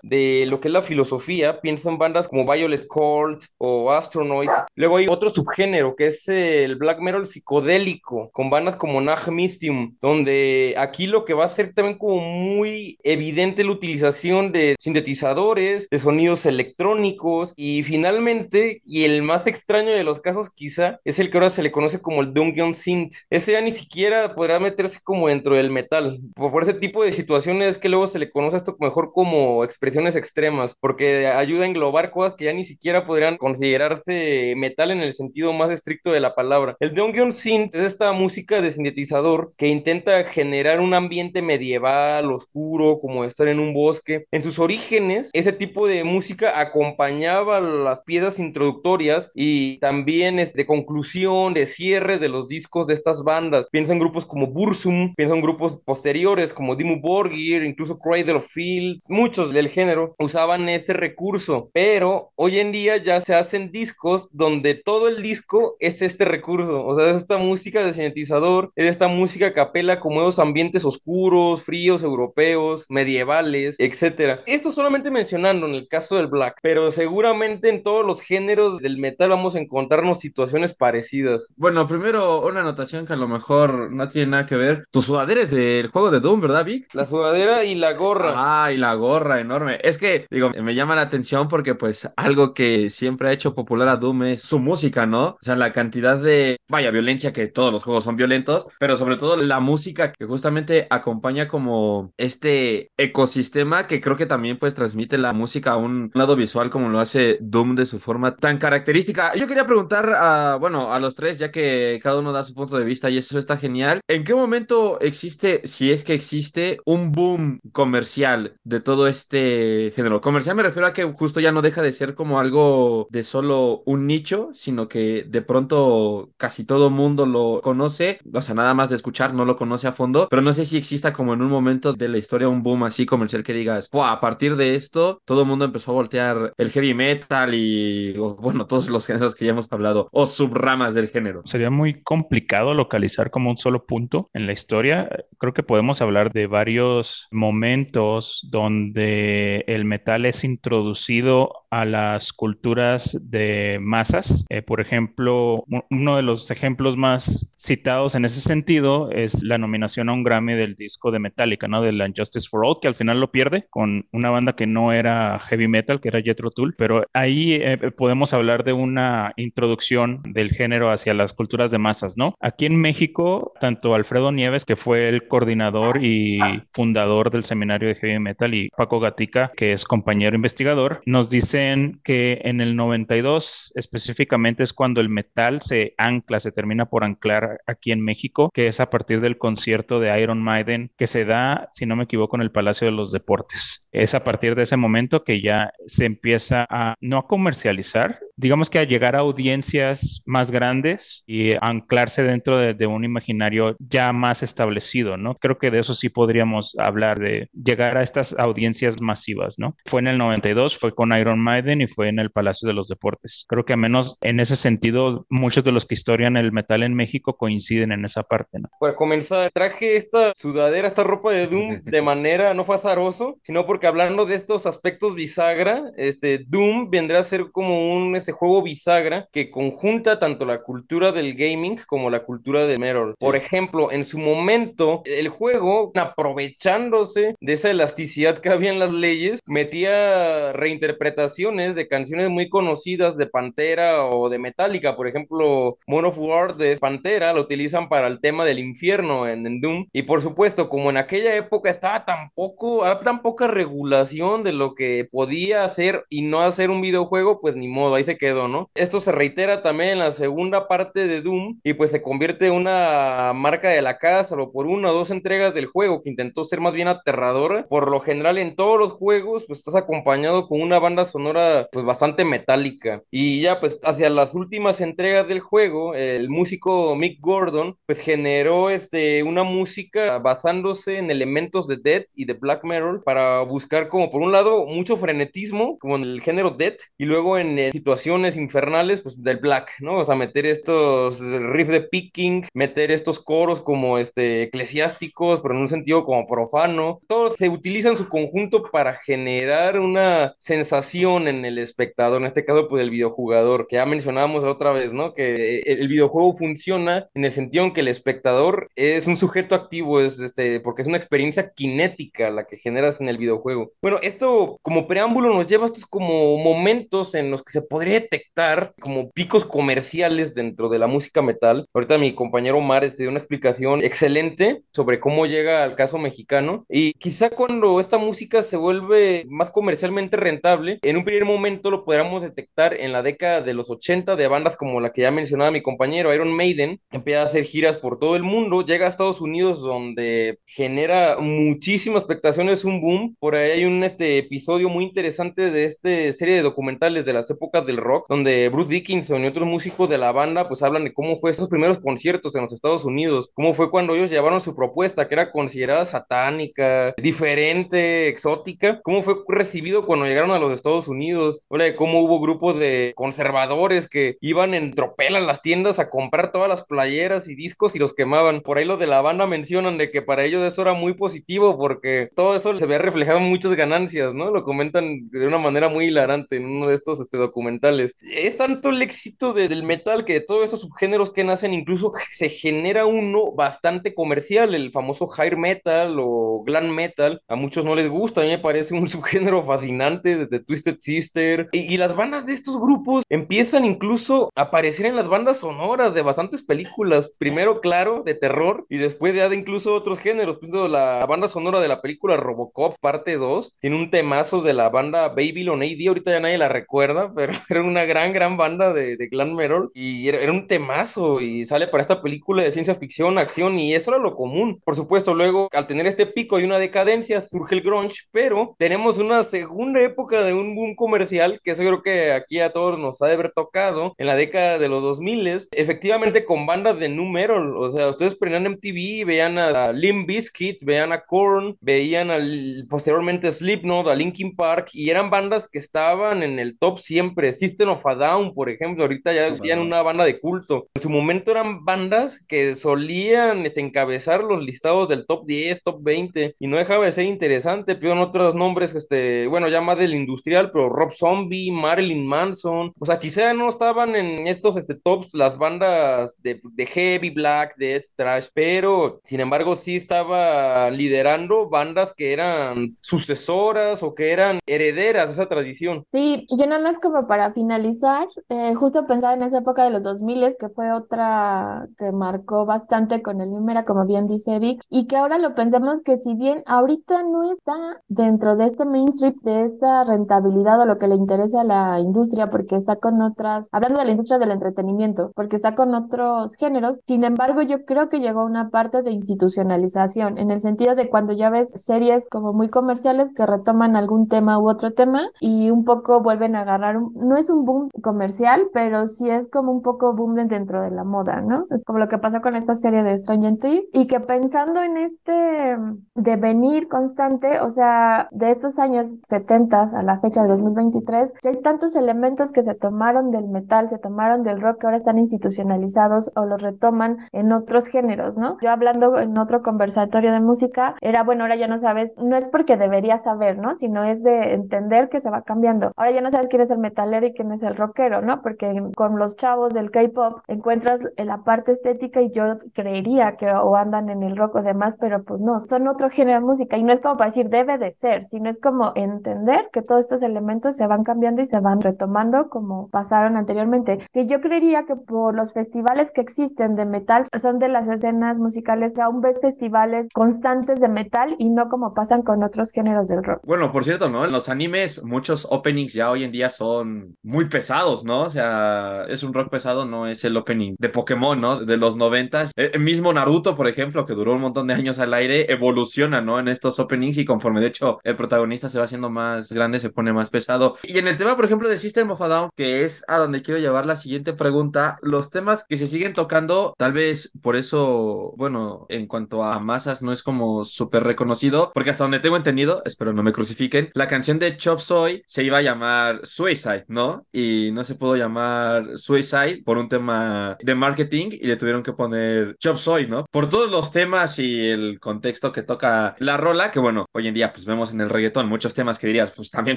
de lo que es la filosofía. Pienso en bandas como Violet Colt o Astronaut. Luego hay otro subgénero que es el black metal psicodélico, con bandas como Nag Mystium, donde aquí lo que va a ser también como muy evidente la utilización de sintetizadores, de sonidos electrónicos y finalmente, y el más extraño de los casos quizá, es el que ahora se le conoce como el Dungeon Synth. Ese ya ni siquiera podrá meterse como dentro del metal. Por, ese tipo de situaciones es que luego se le conoce esto mejor como expresiones extremas, porque ayuda a englobar cosas que ya ni siquiera podrían considerarse metal en el sentido más estricto de la palabra. El Dungeon Synth es esta música de sintetizador que intenta generar un ambiente medieval, oscuro, como estar en un bosque. En sus orígenes, ese tipo de música acompañaba las piezas introductorias y también es de conclusión, de cierres de los discos de estas bandas. Piensa en grupos como Bursum, piensa en grupos posteriores como Dimmu Borgir, incluso Cradle of Field, del género usaban este recurso, pero hoy en día ya se hacen discos donde todo el disco es este recurso, o sea, es esta música de sintetizador, es esta música que apela como esos ambientes oscuros, fríos, europeos, medievales, etcétera. Esto solamente mencionando en el caso del black, pero seguramente en todos los géneros del metal vamos a encontrarnos situaciones parecidas. Bueno, primero una anotación que a lo mejor no tiene nada que ver. Tus sudaderas del juego de Doom, ¿verdad, Vic? La sudadera y la gorra. Ah, y la gorra porra enorme. Es que, digo, me llama la atención porque pues algo que siempre ha hecho popular a Doom es su música, ¿no? O sea, la cantidad de, vaya, violencia, que todos los juegos son violentos, pero sobre todo la música que justamente acompaña como este ecosistema que creo que también pues transmite la música a un lado visual como lo hace Doom de su forma tan característica. Yo quería preguntar a, bueno, a los tres, ya que cada uno da su punto de vista y eso está genial, ¿en qué momento existe, si es que existe, un boom comercial de todo este género? Comercial me refiero a que justo ya no deja de ser como algo de solo un nicho, sino que de pronto casi todo mundo lo conoce, o sea, nada más de escuchar, no lo conoce a fondo, pero no sé si exista como en un momento de la historia un boom así comercial que digas, a partir de esto todo el mundo empezó a voltear el heavy metal y, bueno, todos los géneros que ya hemos hablado, o subramas del género. Sería muy complicado localizar como un solo punto en la historia. Creo que podemos hablar de varios momentos donde el metal es introducido a las culturas de masas. Eh, por ejemplo, uno de los ejemplos más citados en ese sentido es la nominación a un Grammy del disco de Metallica, ¿no? Del Justice for All, que al final lo pierde con una banda que no era heavy metal, que era Jethro Tull, pero ahí eh, podemos hablar de una introducción del género hacia las culturas de masas, ¿no? Aquí en México, tanto Alfredo Nieves, que fue el coordinador y fundador del seminario de heavy metal, y Paco Gatica, que es compañero investigador, nos dice que en el 92 específicamente es cuando el metal se ancla, se termina por anclar aquí en México, que es a partir del concierto de Iron Maiden que se da, si no me equivoco, en el Palacio de los Deportes. Es a partir de ese momento que ya se empieza a no a comercializar, digamos que a llegar a audiencias más grandes y anclarse dentro de, de, un imaginario ya más establecido, ¿no? Creo que de eso sí podríamos hablar, de llegar a estas audiencias masivas, ¿no? Fue en el 92, fue con Iron Maiden y fue en el Palacio de los Deportes. Creo que a menos en ese sentido, muchos de los que historian el metal en México coinciden en esa parte, ¿no? Para comenzar, traje esta sudadera, esta ropa de Doom de manera no fue azaroso, sino porque hablando de estos aspectos bisagra, este Doom vendrá a ser como un este juego bisagra que conjunta tanto la cultura del gaming como la cultura de metal. Por ejemplo, en su momento, el juego, aprovechándose de esa elasticidad que había en las leyes, metía reinterpretaciones de canciones muy conocidas de Pantera o de Metallica. Por ejemplo, Moon of War de Pantera lo utilizan para el tema del infierno en, en Doom. Y por supuesto, como en aquella época estaba tan poco, tan poca regulación de lo que podía hacer y no hacer un videojuego, pues ni modo, ahí se quedó, ¿no? Esto se reitera también en la segunda parte de Doom y pues se convierte en una marca de la casa, o por una o dos entregas del juego que intentó ser más bien aterradora. Por lo general en todos los juegos pues estás acompañado con una banda sonora pues bastante metálica y ya pues hacia las últimas entregas del juego el músico Mick Gordon pues generó este una música basándose en elementos de Death y de Black Mirror para buscar como por un lado mucho frenetismo como en el género Death y luego en situaciones infernales pues del Black, ¿no? O sea, meter estos riffs de picking, meter estos coros como este eclesiásticos, pero en un sentido como profano. Todo se utiliza en su conjunto para generar una sensación en el espectador, en este caso pues el videojugador, que ya mencionábamos otra vez, ¿no? Que el videojuego funciona en el sentido en que el espectador es un sujeto activo, es este, porque es una experiencia cinética la que generas en el videojuego. Bueno, esto como preámbulo nos lleva a estos como momentos en los que se podría detectar como picos comerciales dentro de la música metal. Ahorita mi compañero Omar este, dio una explicación excelente sobre cómo llega al caso mexicano y quizá cuando esta música se vuelve más comercialmente rentable, en un primer momento lo podríamos detectar en la década de los 80 de bandas como la que ya mencionaba mi compañero Iron Maiden, empieza a hacer giras por todo el mundo, llega a Estados Unidos donde genera muchísimas expectaciones, un boom. Por ahí hay un este, episodio muy interesante de esta serie de documentales de las épocas del rock, donde Bruce Dickinson y otros músicos de la banda pues hablan de cómo fue esos primeros conciertos en los Estados Unidos, cómo fue cuando ellos llevaron su propuesta que era considerada satánica, diferente, exótica, cómo fue recibido cuando llegaron a los Estados Unidos, habla de cómo hubo grupos de conservadores que iban en tropel a las tiendas a comprar todas las playeras y discos y los quemaban. Por ahí los de la banda mencionan de que para ellos eso era muy positivo porque todo eso se ve reflejado en muchas ganancias, ¿no? Lo comentan de una manera muy hilarante en uno de estos este, documentales experimentales. Es tanto el éxito de- del metal que de todos estos subgéneros que nacen, incluso se genera uno bastante comercial, el famoso hair metal o glam metal. A muchos no les gusta, a mí me parece un subgénero fascinante desde Twisted Sister. Y, y las bandas de estos grupos empiezan incluso a aparecer en las bandas sonoras de bastantes películas. Primero, claro, de terror y después ya de incluso otros géneros. La banda sonora de la película Robocop parte 2 tiene un temazo de la banda Babylon AD, ahorita ya nadie la recuerda, pero era una gran, gran banda de, de glam metal y era, era un temazo y sale para esta película de ciencia ficción, acción y eso era lo común. Por supuesto, luego al tener este pico y una decadencia surge el grunge, pero tenemos una segunda época de un boom comercial que eso creo que aquí a todos nos ha de haber tocado en la década de los 2000 efectivamente con bandas de nu metal, o sea, ustedes prendían MTV, veían a Limp Bizkit, veían a Korn, veían al, posteriormente Slipknot, a Linkin Park, y eran bandas que estaban en el top siempre. System of a Down, por ejemplo, ahorita ya Down. una banda de culto. En su momento eran bandas que solían este, encabezar los listados del top 10, top 20, y no dejaba de ser interesante. Pero otros nombres, este, bueno, ya más del industrial, pero Rob Zombie, Marilyn Manson, o sea, quizá no estaban en estos este, tops las bandas de, de heavy, black, death, trash, pero sin embargo sí estaba liderando bandas que eran sucesoras o que eran herederas de esa tradición. Sí, yo nada más como para finalizar, eh, justo pensaba en esa época de los 2000 que fue otra que marcó bastante con el número, como bien dice Vic, y que ahora lo pensamos que si bien ahorita no está dentro de este mainstream, de esta rentabilidad o lo que le interesa a la industria, porque está con otras, hablando de la industria del entretenimiento, porque está con otros géneros, sin embargo yo creo que llegó una parte de institucionalización, en el sentido de cuando ya ves series como muy comerciales que retoman algún tema u otro tema y un poco vuelven a agarrar, no es un boom comercial, pero sí es como un poco boom de- dentro de la moda, ¿no? Es como lo que pasó con esta serie de Stranger Things y que pensando en este devenir constante, o sea, de estos años 70 a la fecha de 2023, ya hay tantos elementos que se tomaron del metal, se tomaron del rock que ahora están institucionalizados o los retoman en otros géneros, ¿no? Yo hablando en otro conversatorio de música, era bueno, ahora ya no sabes, no es porque deberías saber, ¿no? Sino es de entender que se va cambiando. Ahora ya no sabes quién es el metalero quién es el rockero, ¿no? Porque con los chavos del K-pop encuentras la parte estética y yo creería que o andan en el rock o demás, pero pues no, son otro género de música y no es como para decir debe de ser, sino es como entender que todos estos elementos se van cambiando y se van retomando como pasaron anteriormente. Que yo creería que por los festivales que existen de metal son de las escenas musicales, aún ves festivales constantes de metal y no como pasan con otros géneros del rock. Bueno, por cierto, ¿no? En los animes, muchos openings ya hoy en día son muy pesados, ¿no? O sea, es un rock pesado, no es el opening de Pokémon, ¿no? De los noventas. El, el mismo Naruto, por ejemplo, que duró un montón de años al aire, evoluciona, ¿no? En estos openings y conforme, de hecho, el protagonista se va haciendo más grande, se pone más pesado. Y en el tema, por ejemplo, de System of a Down, que es a donde quiero llevar la siguiente pregunta, los temas que se siguen tocando, tal vez por eso, bueno, en cuanto a masas, no es como súper reconocido, porque hasta donde tengo entendido, espero no me crucifiquen, la canción de Chop Soy se iba a llamar Suicide, ¿no? Y no se pudo llamar Suicide por un tema de marketing y le tuvieron que poner Chop Soy, ¿no? Por todos los temas y el contexto que toca la rola, que bueno, hoy en día pues vemos en el reggaetón muchos temas que dirías, pues también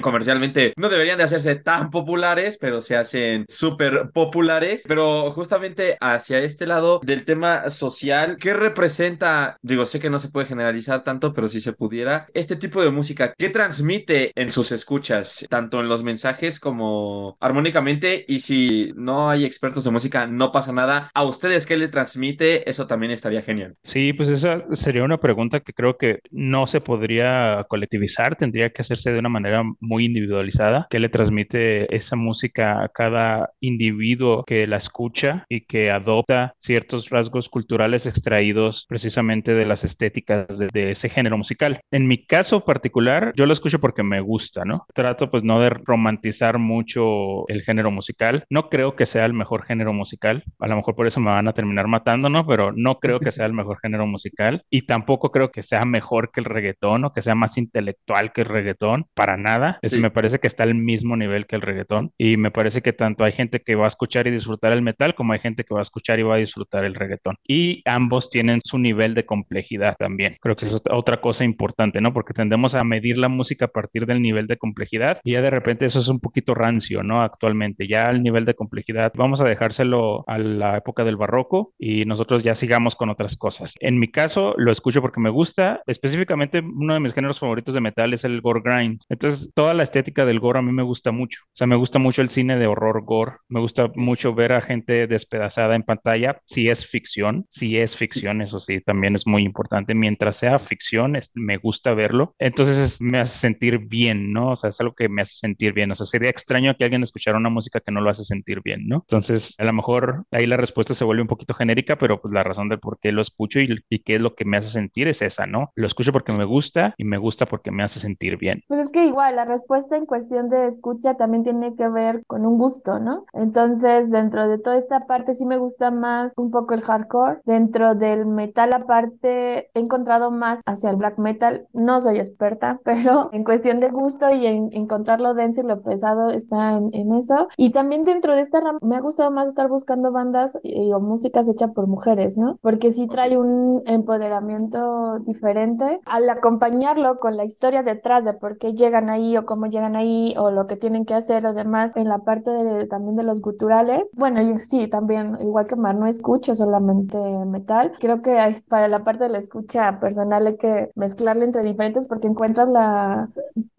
comercialmente no deberían de hacerse tan populares, pero se hacen súper populares, pero justamente hacia este lado del tema social, ¿qué representa? Digo, sé que no se puede generalizar tanto, pero si se pudiera, este tipo de música, ¿qué transmite en sus escuchas, tanto en los mensajes como armónicamente? Y si no hay expertos de música, no pasa nada. ¿A ustedes qué le transmite? Eso también estaría genial. Sí, pues esa sería una pregunta que creo que no se podría colectivizar, tendría que hacerse de una manera muy individualizada. ¿Qué le transmite esa música a cada individuo que la escucha y que adopta ciertos rasgos culturales extraídos precisamente de las estéticas de, de ese género musical? En mi caso particular, yo lo escucho porque me gusta, ¿no? Trato pues no de romantizar mucho el género musical. No creo que sea el mejor género musical. A lo mejor por eso me van a terminar matando, ¿no? Pero no creo que sea el mejor género musical y tampoco creo que sea mejor que el reggaetón o que sea más intelectual que el reggaetón, para nada. Es, Sí. Me parece que está al mismo nivel que el reggaetón y me parece que tanto hay gente que va a escuchar y disfrutar el metal como hay gente que va a escuchar y va a disfrutar el reggaetón. Y ambos tienen su nivel de complejidad también. Creo que eso es otra cosa importante, ¿no? Porque tendemos a medir la música a partir del nivel de complejidad y ya de repente eso es un poquito rancio, ¿no? Actualmente, ya al nivel de complejidad, vamos a dejárselo a la época del barroco y nosotros ya sigamos con otras cosas. En mi caso, lo escucho porque me gusta, específicamente uno de mis géneros favoritos de metal es el gore grind. Entonces, toda la estética del gore a mí me gusta mucho. O sea, me gusta mucho el cine de horror gore, me gusta mucho ver a gente despedazada en pantalla, si es ficción, si es ficción, eso sí, también es muy importante. Mientras sea ficción, me gusta verlo. Entonces, me hace sentir bien, ¿no? O sea, es algo que me hace sentir bien. O sea, sería extraño que alguien escuchara una música que no lo hace sentir bien, ¿no? Entonces, a lo mejor ahí la respuesta se vuelve un poquito genérica, pero pues la razón de por qué lo escucho y, y qué es lo que me hace sentir es esa, ¿no? Lo escucho porque me gusta y me gusta porque me hace sentir bien. Pues es que igual la respuesta en cuestión de escucha también tiene que ver con un gusto, ¿no? Entonces, dentro de toda esta parte sí me gusta más un poco el hardcore. Dentro del metal aparte he encontrado más hacia el black metal. No soy experta, pero en cuestión de gusto y en encontrar lo denso y lo pesado está en, en eso. Y también dentro de esta rama me ha gustado más estar buscando bandas y, o músicas hechas por mujeres, ¿no? Porque sí trae un empoderamiento diferente al acompañarlo con la historia detrás de por qué llegan ahí o cómo llegan ahí o lo que tienen que hacer o demás en la parte de, también de los guturales. Bueno, y sí, también, igual que Mar, no escucho solamente metal. Creo que hay, para la parte de la escucha personal hay que mezclarle entre diferentes porque encuentras la...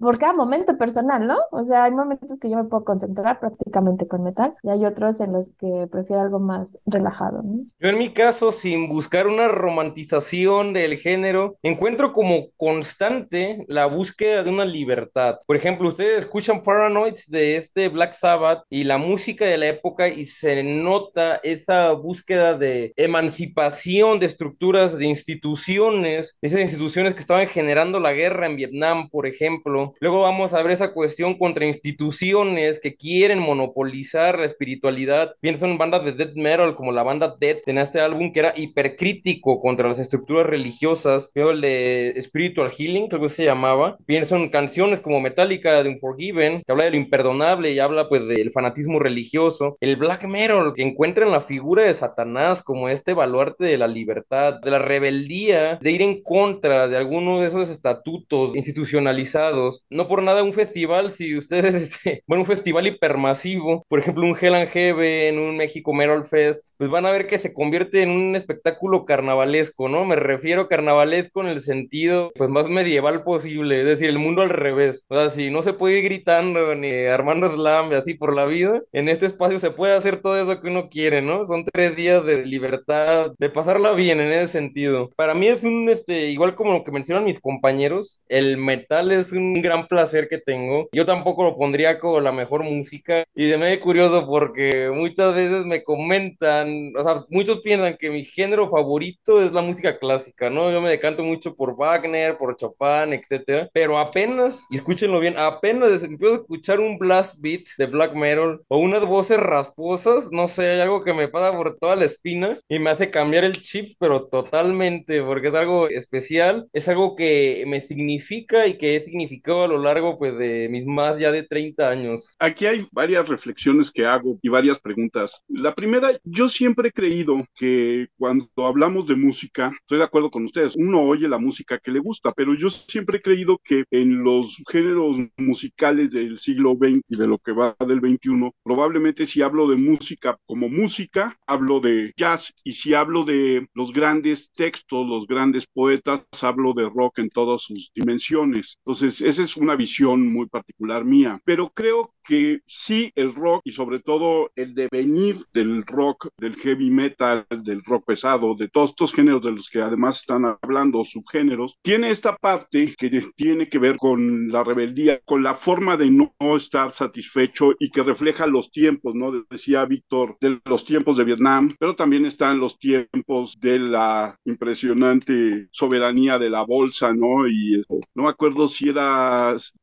por cada momento personal, ¿no? O sea, hay momentos que yo me puedo concentrar prácticamente con metal y hay otros en los que prefiero algo más relajado, ¿no? Yo en mi caso, sin buscar una romantización del género, encuentro como constante la búsqueda de una libertad. Por ejemplo, ustedes escuchan Paranoid de este Black Sabbath y la música de la época y se nota esa búsqueda de emancipación de estructuras, de instituciones, esas instituciones que estaban generando la guerra en Vietnam, por ejemplo. Luego vamos a ver esa cuestión contra instituciones que quieren monopolizar la espiritualidad. Pienso en bandas de death metal como la banda Death en este álbum que era hipercrítico contra las estructuras religiosas. Veo el de Spiritual Healing, creo que se llamaba. Pienso en canciones como Metallica de Unforgiven, que habla de lo imperdonable y habla pues del fanatismo religioso. El black metal, que encuentra en la figura de Satanás como este baluarte de la libertad, de la rebeldía, de ir en contra de alguno de esos estatutos institucionalizados. No por nada un festival, si ustedes, este, bueno, un festival hipermasivo, por ejemplo, un Hell and Heaven, un México Metal Fest, pues van a ver que se convierte en un espectáculo carnavalesco, ¿no? Me refiero carnavalesco en el sentido, pues, más medieval posible, es decir, el mundo al revés. O sea, si no se puede ir gritando ni armando slam y así por la vida, en este espacio se puede hacer todo eso que uno quiere, ¿no? Son tres días de libertad, de pasarla bien en ese sentido. Para mí es un, este, igual como lo que mencionan mis compañeros, el metal es un gran placer que tengo. Yo tampoco lo pondría como la mejor música y de medio curioso porque muchas veces me comentan, o sea, muchos piensan que mi género favorito es la música clásica, ¿no? Yo me decanto mucho por Wagner, por Chopin, etcétera, pero apenas, y escúchenlo bien, apenas empiezo a escuchar un blast beat de black metal o unas voces rasposas, no sé, hay algo que me pasa por toda la espina y me hace cambiar el chip, pero totalmente, porque es algo especial, es algo que me significa y que he significado a lo largo, pues, de mis más ya de 30 años. Aquí hay varias reflexiones que hago y varias preguntas. La primera, yo siempre he creído que cuando hablamos de música, estoy de acuerdo con ustedes, uno oye la música que le gusta, pero yo siempre he creído que en los géneros musicales del siglo XX y de lo que va del XXI, probablemente si hablo de música como música, hablo de jazz y si hablo de los grandes textos, los grandes poetas, hablo de rock en todas sus dimensiones. Entonces, esa es una visión muy particular mía, pero creo que sí el rock y sobre todo el devenir del rock, del heavy metal, del rock pesado, de todos estos géneros de los que además están hablando, subgéneros, tiene esta parte que tiene que ver con la rebeldía, con la forma de no estar satisfecho y que refleja los tiempos, ¿no? Decía Víctor, de los tiempos de Vietnam, pero también están los tiempos de la impresionante soberanía de la bolsa, ¿no? Y no me acuerdo si era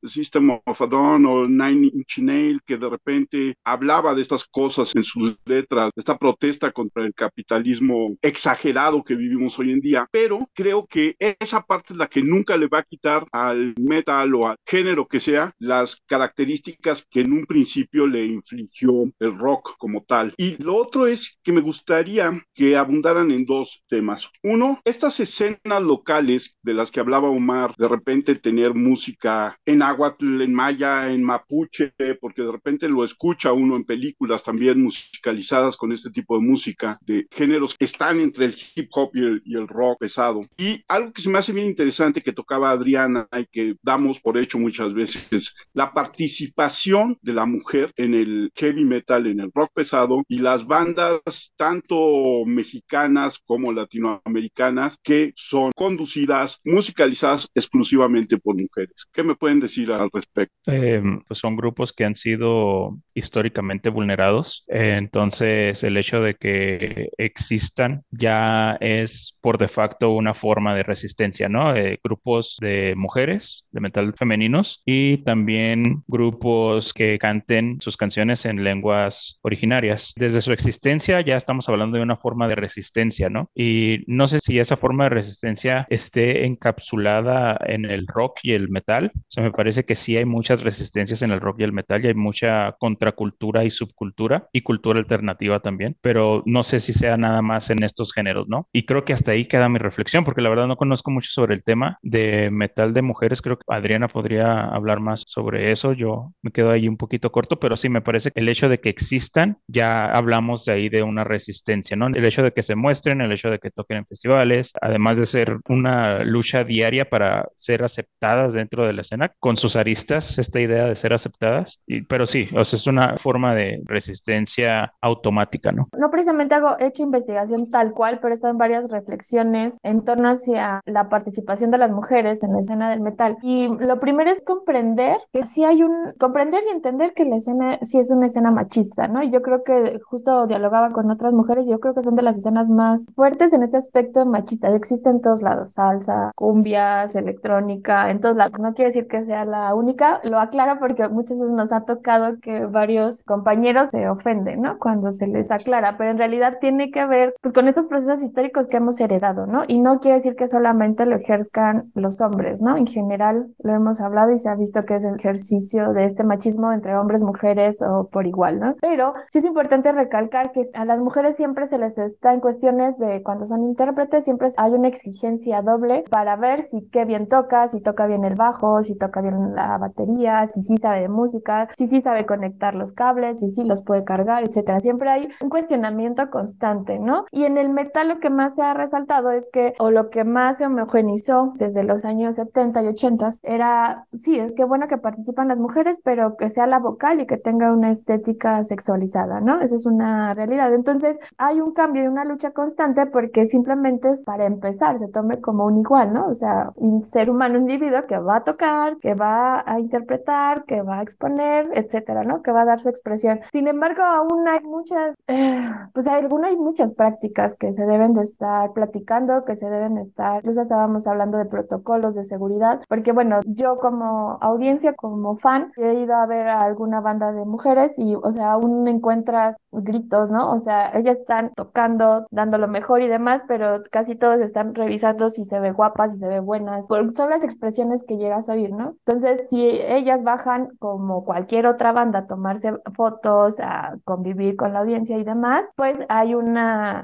System of a Dawn o Nine Inch Nail que de repente hablaba de estas cosas en sus letras, esta protesta contra el capitalismo exagerado que vivimos hoy en día, pero creo que esa parte es la que nunca le va a quitar al metal o al género que sea las características que en un principio le infligió el rock como tal. Y lo otro es que me gustaría que abundaran en dos temas. Uno, estas escenas locales de las que hablaba Omar, de repente tener música en náhuatl, en maya, en mapuche, porque de repente lo escucha uno en películas también musicalizadas con este tipo de música, de géneros que están entre el hip hop y el, y el rock pesado. Y algo que se me hace bien interesante que tocaba Adriana y que damos por hecho muchas veces, la participación de la mujer en el heavy metal, en el rock pesado y las bandas tanto mexicanas como latinoamericanas que son conducidas, musicalizadas exclusivamente por mujeres. ¿Qué me pueden decir al respecto? Eh, pues son grupos que han sido históricamente vulnerados, entonces el hecho de que existan ya es por de facto una forma de resistencia, ¿no? Eh, grupos de mujeres, de metal femeninos y también grupos que canten sus canciones en lenguas originarias. Desde su existencia ya estamos hablando de una forma de resistencia, ¿no? Y no sé si esa forma de resistencia esté encapsulada en el rock y el metal. O sea, me parece que sí hay muchas resistencias en el rock y el metal y hay mucha contracultura y subcultura y cultura alternativa también, pero no sé si sea nada más en estos géneros, ¿no? Y creo que hasta ahí queda mi reflexión, porque la verdad no conozco mucho sobre el tema de metal de mujeres. Creo que Adriana podría hablar más sobre eso. Yo me quedo ahí un poquito corto, pero sí me parece que el hecho de que existan, ya hablamos de ahí de una resistencia, ¿no? El hecho de que se muestren, el hecho de que toquen en festivales, además de ser una lucha diaria para ser aceptadas dentro de la escena, con sus aristas, esta idea de ser aceptadas. Y, pero sí, o sea, es una forma de resistencia automática, ¿no? No precisamente hago hecho investigación tal cual, pero he estado en varias reflexiones en torno hacia la participación de las mujeres en la escena del metal. Y lo primero es comprender que sí hay un, comprender y entender que la escena sí es una escena machista, ¿no? Y yo creo que justo dialogaba con otras mujeres y yo creo que son de las escenas más fuertes en este aspecto machista. Existe en todos lados, salsa, cumbias, electrónica, en todos lados. No quiere decir que sea la única, lo aclaro porque muchas veces nos ha tocado que varios compañeros se ofenden, ¿no? Cuando se les aclara, pero en realidad tiene que ver pues con estos procesos históricos que hemos heredado, ¿no? Y no quiere decir que solamente lo ejerzcan los hombres, ¿no? En general lo hemos hablado y se ha visto que es el ejercicio de este machismo entre hombres, mujeres o por igual, ¿no? Pero sí es importante recalcar que a las mujeres siempre se les está en cuestiones de cuando son intérpretes, siempre hay una exigencia doble para ver si qué bien toca, si toca bien el bajo, si toca bien la batería, si sí sabe de música, si sí sabe conectar los cables, si sí los puede cargar, etcétera. Siempre hay un cuestionamiento constante, ¿no? Y en el metal lo que más se ha resaltado es que, o lo que más se homogenizó desde los años 70 y 80 era, sí, es que bueno que participan las mujeres, pero que sea la vocal y que tenga una estética sexualizada, ¿no? Esa es una realidad. Entonces, hay un cambio y una lucha constante porque simplemente es para empezar, se tome como un igual, ¿no? O sea, un ser humano, un individuo que va a tocar, que va a interpretar, que va a exponer, etcétera, ¿no? Que va a dar su expresión. Sin embargo, aún hay muchas, eh, pues hay algunas, hay muchas prácticas que se deben de estar platicando, que se deben estar, incluso estábamos hablando de protocolos de seguridad, porque bueno, yo como audiencia, como fan, he ido a ver a alguna banda de mujeres y, o sea, aún encuentras gritos, ¿no? O sea, ellas están tocando, dando lo mejor y demás, pero casi todos están revisando si se ve guapa, si se ve buena, son las expresiones que llegas a Entonces, si ellas bajan como cualquier otra banda a tomarse fotos, a convivir con la audiencia y demás, pues hay un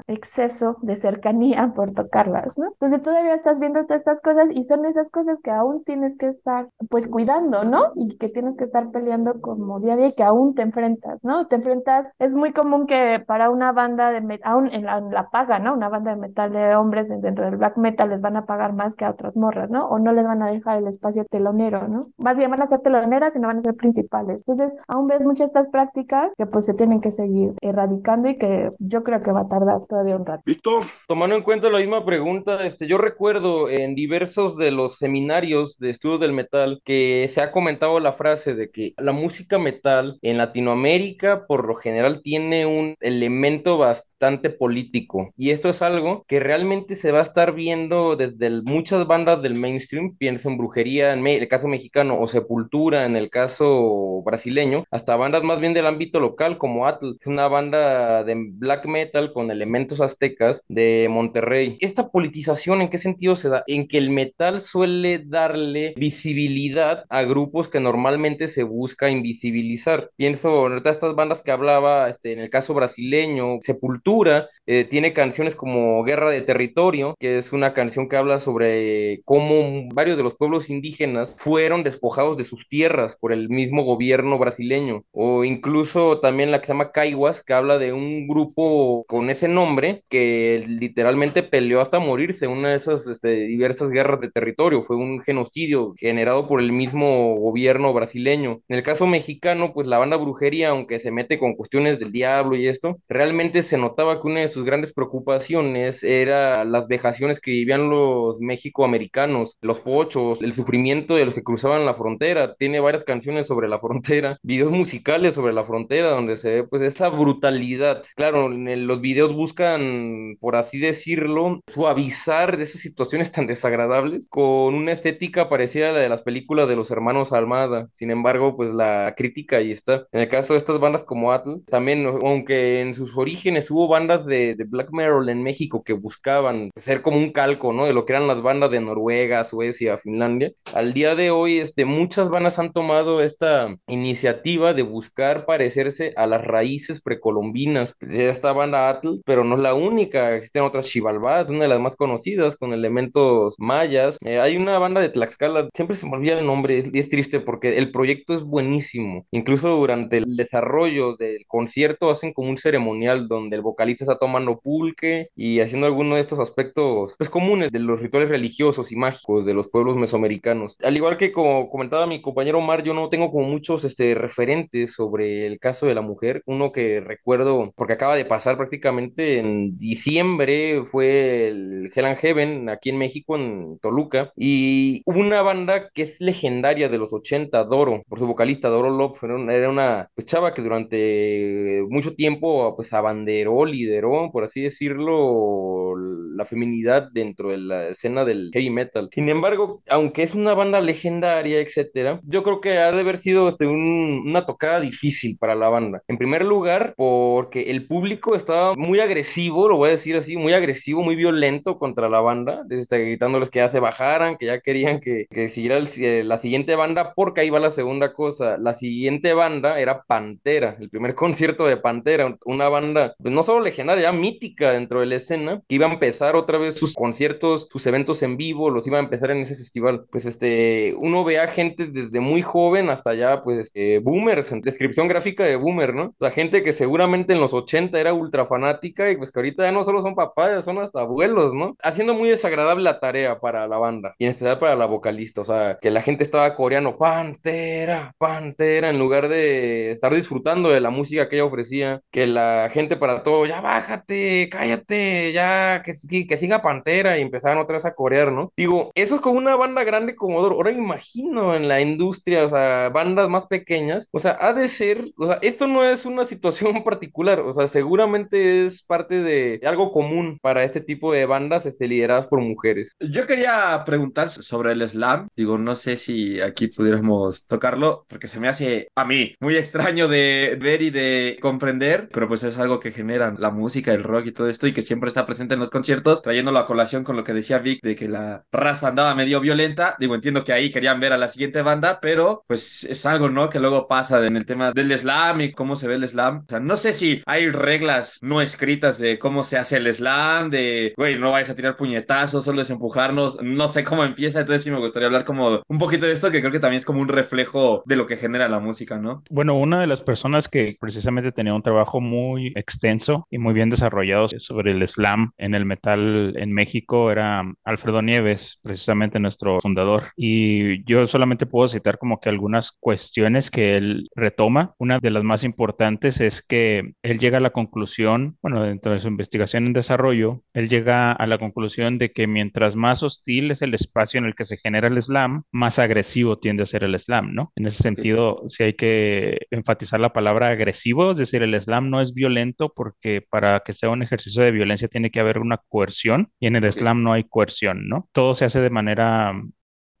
exceso de cercanía por tocarlas, ¿no? Entonces todavía estás viendo todas estas cosas y son esas cosas que aún tienes que estar pues cuidando, ¿no? Y que tienes que estar peleando como día a día y que aún te enfrentas, ¿no? Te enfrentas, es muy común que para una banda de metal, aún en la, paga, ¿no? Una banda de metal de hombres dentro del black metal les van a pagar más que a otras morras, ¿no? O no les van a dejar el espacio telonero, ¿no? Vas a llamar a ser teloneras y no van a ser principales. Entonces, aún ves muchas de estas prácticas que pues se tienen que seguir erradicando y que yo creo que va a tardar todavía un rato. Víctor. Tomando en cuenta la misma pregunta, este, yo recuerdo en diversos de los seminarios de estudios del metal que se ha comentado la frase de que la música metal en Latinoamérica por lo general tiene un elemento bastante político y esto es algo que realmente se va a estar viendo desde muchas bandas del mainstream, pienso en Brujería en el caso mexicano o Sepultura en el caso brasileño, hasta bandas más bien del ámbito local como Atl, una banda de black metal con elementos aztecas de Monterrey. Esta politización, ¿en qué sentido se da? En que el metal suele darle visibilidad a grupos que normalmente se busca invisibilizar. Pienso en estas bandas que hablaba, este, en el caso brasileño, Sepultura, eh, tiene canciones como Guerra de Territorio, que es una canción que habla sobre cómo varios de los pueblos indígenas fueron despojados de sus tierras por el mismo gobierno brasileño. O incluso también la que se llama Caiguas, que habla de un grupo con ese nombre que literalmente peleó hasta morirse una de esas este, diversas guerras de territorio. Fue un genocidio generado por el mismo gobierno brasileño. En el caso mexicano, pues la banda Brujería, aunque se mete con cuestiones del diablo y esto, realmente se notaba que una de sus grandes preocupaciones era las vejaciones que vivían los mexicoamericanos, los pochos, el sufrimiento de los que cruzaban la frontera. Tiene varias canciones sobre la frontera, videos musicales sobre la frontera, donde se ve pues esa brutalidad. Claro, en los videos buscan, por así decirlo, suavizar de esas situaciones tan desagradables con una estética parecida a la de las películas de los hermanos Almada. Sin embargo, pues la crítica ahí está. En el caso de estas bandas como Atl, también, aunque en sus orígenes hubo bandas de, de black metal en México que buscaban ser como un calco, ¿no? De lo que eran las bandas de Noruega, Suecia, Finlandia. Al día de hoy, este, muchas bandas han tomado esta iniciativa de buscar parecerse a las raíces precolombinas de esta banda Atl, pero no es la única. Existen otras Xibalbá, una de las más conocidas, con elementos mayas. Eh, hay una banda de Tlaxcala, siempre se me olvida el nombre, y es triste porque el proyecto es buenísimo. Incluso durante el desarrollo del concierto hacen como un ceremonial donde el vocalista está tomando pulque y haciendo alguno de estos aspectos pues, comunes de los rituales religiosos y mágicos de los pueblos mesoamericanos. Al igual que como comentaba mi compañero Omar, yo no tengo como muchos este, referentes sobre el caso de la mujer. Uno que recuerdo, porque acaba de pasar prácticamente en diciembre, fue el Hell and Heaven aquí en México, en Toluca, y una banda que es legendaria de los 80, Doro, por su vocalista Doro Love, era una pues, chava que durante mucho tiempo pues abanderó, lideró, por así decirlo, la feminidad dentro de la escena del heavy metal. Sin embargo, aunque es una banda legendaria, etcétera, yo creo que ha de haber sido este, una tocada difícil para la banda. En primer lugar, porque el público estaba muy agresivo, lo voy a decir así, muy agresivo, muy violento contra la banda, desde gritándoles que ya se bajaran, que ya querían que, que siguiera la siguiente banda, porque ahí va la segunda cosa. La siguiente banda era Pantera, el primer concierto de Pantera, una banda, pues no solo legendaria, ya mítica dentro de la escena, que iba a empezar otra vez sus conciertos, sus eventos en vivo, los iba a empezar en ese festival. Pues este, uno ve a gente desde muy joven hasta ya, pues, eh, boomers, en descripción gráfica de boomer, ¿no? La gente que seguramente en los 80 era ultra fanática y pues que ahorita ya no solo son papás, son hasta abuelos, ¿no? Haciendo muy desagradable la tarea para la banda y en especial para la vocalista, o sea, que la gente estaba coreano, Pantera, Pantera, en lugar de estar disfrutando de la música que ella ofrecía, que la gente para todo, ya bájate, cállate, ya que, siga Pantera y empezaban otra vez a corear, ¿no? Digo, eso es con una banda grande como Doro. Ahora imagino en la industria, o sea, bandas más pequeñas, o sea, ha de ser, o sea, esto no es una situación particular, o sea, seguramente es parte de algo común para este tipo de bandas este, lideradas por mujeres. Yo quería preguntar sobre el slam, digo, no sé si aquí pudiéramos tocarlo, porque se me hace a mí muy extraño de ver y de comprender, pero pues es algo que genera la música, el rock y todo esto y que siempre está presente en los conciertos, trayéndolo a colación con lo que decía Vic de que la raza andaba medio violenta. Digo, entiendo que ahí querían ver a la siguiente banda, pero pues es algo, ¿no? Que luego pasa en el tema del slam y cómo se ve el slam. O sea, no sé si hay reglas no escritas de cómo se hace el slam, de, güey, no vayas a tirar puñetazos, solo es empujarnos. No sé cómo empieza, entonces sí me gustaría hablar como un poquito de esto, que creo que también es como un reflejo de lo que genera la música, ¿no? Bueno, una de las personas que precisamente tenía un trabajo muy extenso y muy bien desarrollado sobre el slam en el metal en México era Alfredo Nieves, precisamente nuestro fundador. Y yo solamente puedo citar como que algunas cuestiones que él retoma. Una de las más importantes es que él llega a la conclusión, bueno, dentro de su investigación en desarrollo, él llega a la conclusión de que mientras más hostil es el espacio en el que se genera el slam, más agresivo tiende a ser el slam, ¿no? En ese sentido, sí hay que enfatizar la palabra agresivo, es decir, el slam no es violento porque para que sea un ejercicio de violencia tiene que haber una coerción y en el slam no hay coerción, ¿no? Todo se hace de manera,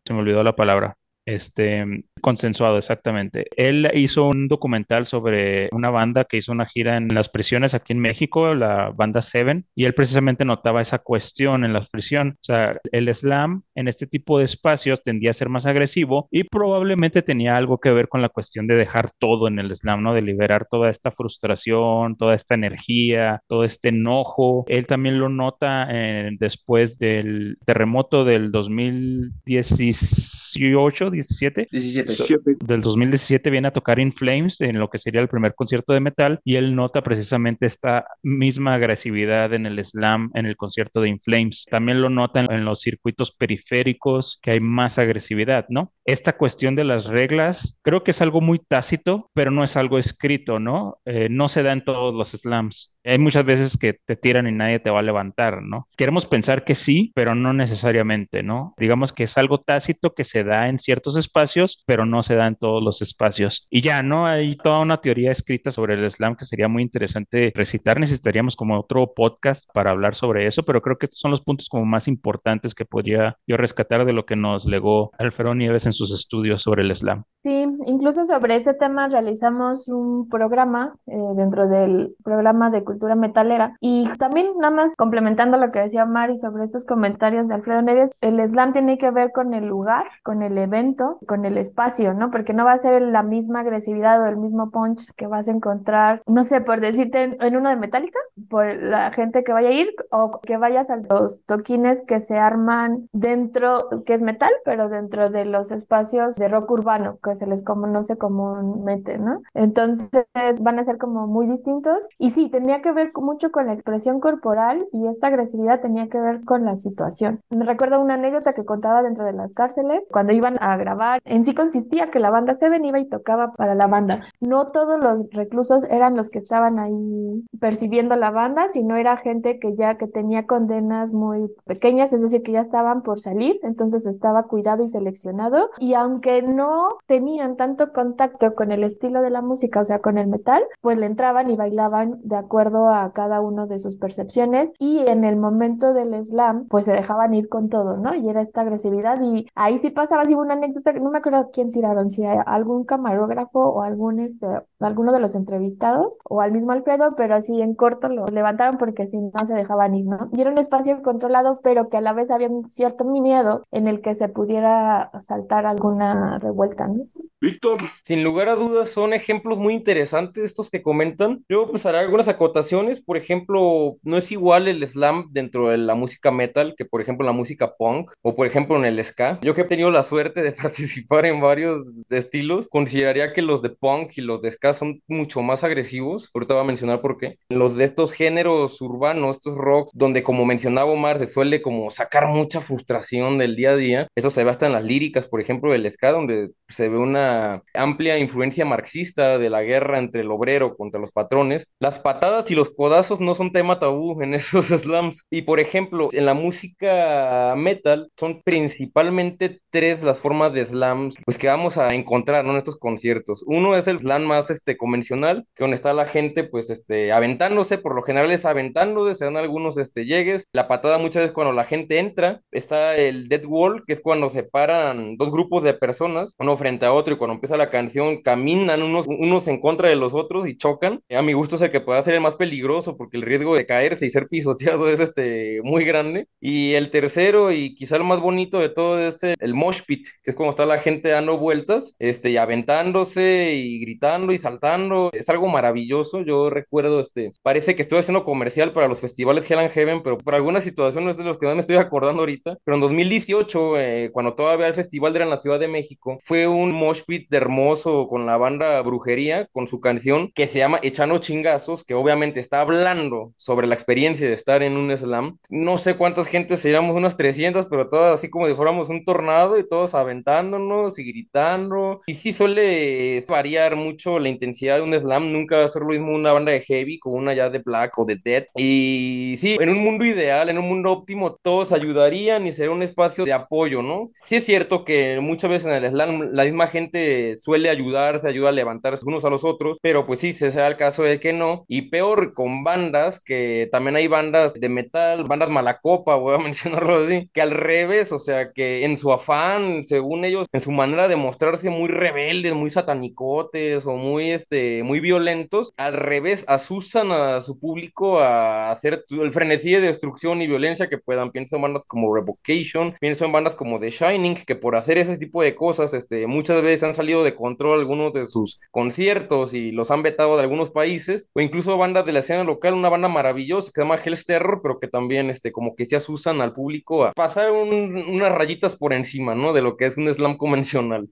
se me olvidó la palabra, este, consensuado, exactamente. Él hizo un documental sobre una banda que hizo una gira en las prisiones aquí en México, la banda Seven, y él precisamente notaba esa cuestión en las prisiones. O sea, el slam en este tipo de espacios tendía a ser más agresivo y probablemente tenía algo que ver con la cuestión de dejar todo en el slam, ¿no? De liberar toda esta frustración, toda esta energía, todo este enojo. Él también lo nota eh, después del terremoto del 2018, 17. 17. 17. Del 2017 viene a tocar In Flames en lo que sería el primer concierto de metal y él nota precisamente esta misma agresividad en el slam en el concierto de In Flames. También lo nota en, en los circuitos periféricos que hay más agresividad, ¿no? Esta cuestión de las reglas creo que es algo muy tácito, pero no es algo escrito, ¿no? Eh, no se da en todos los slams. Hay muchas veces que te tiran y nadie te va a levantar, ¿no? Queremos pensar que sí, pero no necesariamente, ¿no? Digamos que es algo tácito que se da en ciertos espacios, pero no se da en todos los espacios. Y ya, ¿no? Hay toda una teoría escrita sobre el slam que sería muy interesante recitar. Necesitaríamos como otro podcast para hablar sobre eso, pero creo que estos son los puntos como más importantes que podría yo rescatar de lo que nos legó Alfredo Nieves en sus estudios sobre el slam. Sí, incluso sobre este tema realizamos un programa eh, dentro del programa de cultura metalera y también nada más complementando lo que decía Mari sobre estos comentarios de Alfredo Neves, el slam tiene que ver con el lugar, con el evento, con el espacio, ¿no? Porque no va a ser la misma agresividad o el mismo punch que vas a encontrar, no sé, por decirte en, en uno de Metallica, por la gente que vaya a ir o que vayas a los toquines que se arman dentro, que es metal, pero dentro de los espacios de rock urbano, que se les conoce comúnmente, ¿no? Entonces van a ser como muy distintos y sí, tenía que ver mucho con la expresión corporal y esta agresividad tenía que ver con la situación. Me recuerdo una anécdota que contaba dentro de las cárceles, cuando iban a grabar, en sí consistía que la banda Seven iba y tocaba para la banda. No todos los reclusos eran los que estaban ahí percibiendo la banda, sino era gente que ya que tenía condenas muy pequeñas, es decir, que ya estaban por salir, entonces estaba cuidado y seleccionado y aunque no tenían tanto contacto con el estilo de la música, o sea, con el metal, pues le entraban y bailaban de acuerdo a cada uno de sus percepciones y en el momento del slam, pues se dejaban ir con todo, ¿no? Y era esta agresividad y ahí sí pasaba, así una anécdota, no me acuerdo quién tiraron, si algún camarógrafo o algún, este, alguno de los entrevistados o al mismo Alfredo, pero así en corto lo levantaron porque si no se dejaban ir, ¿no? Y era un espacio controlado, pero que a la vez había un cierto miedo en el que se pudiera saltar alguna revuelta, ¿no? Víctor. Sin lugar a dudas, son ejemplos muy interesantes estos que comentan. Yo pues haré algunas acotaciones. Por ejemplo, no es igual el slam dentro de la música metal que, por ejemplo, la música punk o, por ejemplo, en el ska. Yo que he tenido la suerte de participar en varios estilos, consideraría que los de punk y los de ska son mucho más agresivos. Ahorita voy a mencionar por qué. Los de estos géneros urbanos, estos rocks, donde, como mencionaba Omar, se suele como sacar mucha frustración del día a día. Eso se ve hasta en las líricas, por ejemplo, del ska, donde se ve una amplia influencia marxista de la guerra entre el obrero contra los patrones, las patadas y los codazos no son tema tabú en esos slams. Y por ejemplo, en la música metal son principalmente tres las formas de slams pues, que vamos a encontrar en estos conciertos. Uno es el slam más este, convencional, que donde está la gente pues este, aventándose, por lo general es aventándose, se dan algunos este, llegues. La patada muchas veces cuando la gente entra, está el dead wall, que es cuando separan dos grupos de personas, uno frente a otro y cuando empieza la canción caminan unos, unos en contra de los otros y chocan. A mi gusto es el que pueda ser el más peligroso porque el riesgo de caerse y ser pisoteado es este, muy grande. Y el tercero y quizá el más bonito de todo es el mosh pit, que es como está la gente dando vueltas este, y aventándose y gritando y saltando. Es algo maravilloso. Yo recuerdo, este, parece que estoy haciendo comercial para los festivales Hell and Heaven, pero por alguna situación no es de los que no me estoy acordando ahorita. Pero en 2018, eh, cuando todavía el festival era en la Ciudad de México, fue un mosh pit de hermoso con la banda Brujería, con su canción que se llama Echando Chingazos, que obviamente está hablando sobre la experiencia de estar en un slam. No sé cuántas gentes seríamos, unas 300, pero todas así como si fuéramos un tornado y todos aventándonos y gritando. Y sí suele variar mucho la intensidad de un slam, nunca va a ser lo mismo una banda de heavy como una ya de black o de dead. Y sí, en un mundo ideal, en un mundo óptimo, todos ayudarían y sería un espacio de apoyo, ¿no? Sí es cierto que muchas veces en el slam la misma gente suele ayudar, se ayuda a levantarse unos a los otros, pero pues sí, se da el caso de que no. Y peor con bandas, que también hay bandas de metal, bandas malacopa, voy a mencionarlo así, que al revés, o sea, que en su afán, según ellos, en su manera de mostrarse muy rebeldes, muy satanicotes o muy, este, muy violentos, al revés, asusan a su público a hacer el frenesí de destrucción y violencia que puedan. Pienso en bandas como Revocation, pienso en bandas como The Shining, que por hacer ese tipo de cosas, este, muchas veces han salido de control algunos de sus conciertos y los han vetado de algunos países, o incluso bandas de la escena local, una banda maravillosa que se llama Hell's Terror, pero que también este, como que ya se usan al público a pasar unas rayitas por encima, ¿no? De lo que es un slam convencional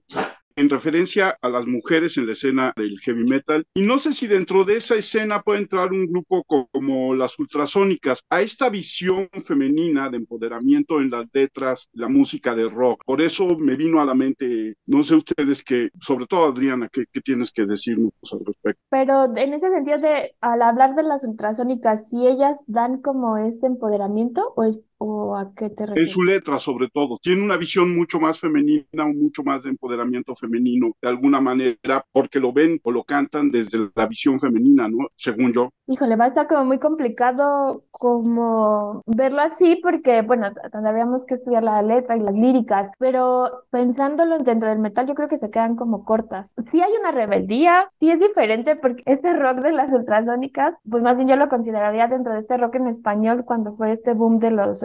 en referencia a las mujeres en la escena del heavy metal. Y no sé si dentro de esa escena puede entrar un grupo como las ultrasónicas, a esta visión femenina de empoderamiento en las letras, la música de rock. Por eso me vino a la mente, no sé ustedes que, sobre todo Adriana, ¿qué, tienes que decirnos al respecto? Pero en ese sentido de, al hablar de las ultrasónicas, si ellas dan como este empoderamiento o ¿O a qué te refieres? En su letra, sobre todo. Tiene una visión mucho más femenina, mucho más de empoderamiento femenino, de alguna manera, porque lo ven o lo cantan desde la visión femenina, ¿no? Según yo. Híjole, va a estar como muy complicado como verlo así, porque, bueno, tendríamos que estudiar la letra y las líricas, pero pensándolo dentro del metal, yo creo que se quedan como cortas. Sí hay una rebeldía, sí es diferente, porque este rock de las ultrasónicas, pues más bien yo lo consideraría dentro de este rock en español cuando fue este boom de los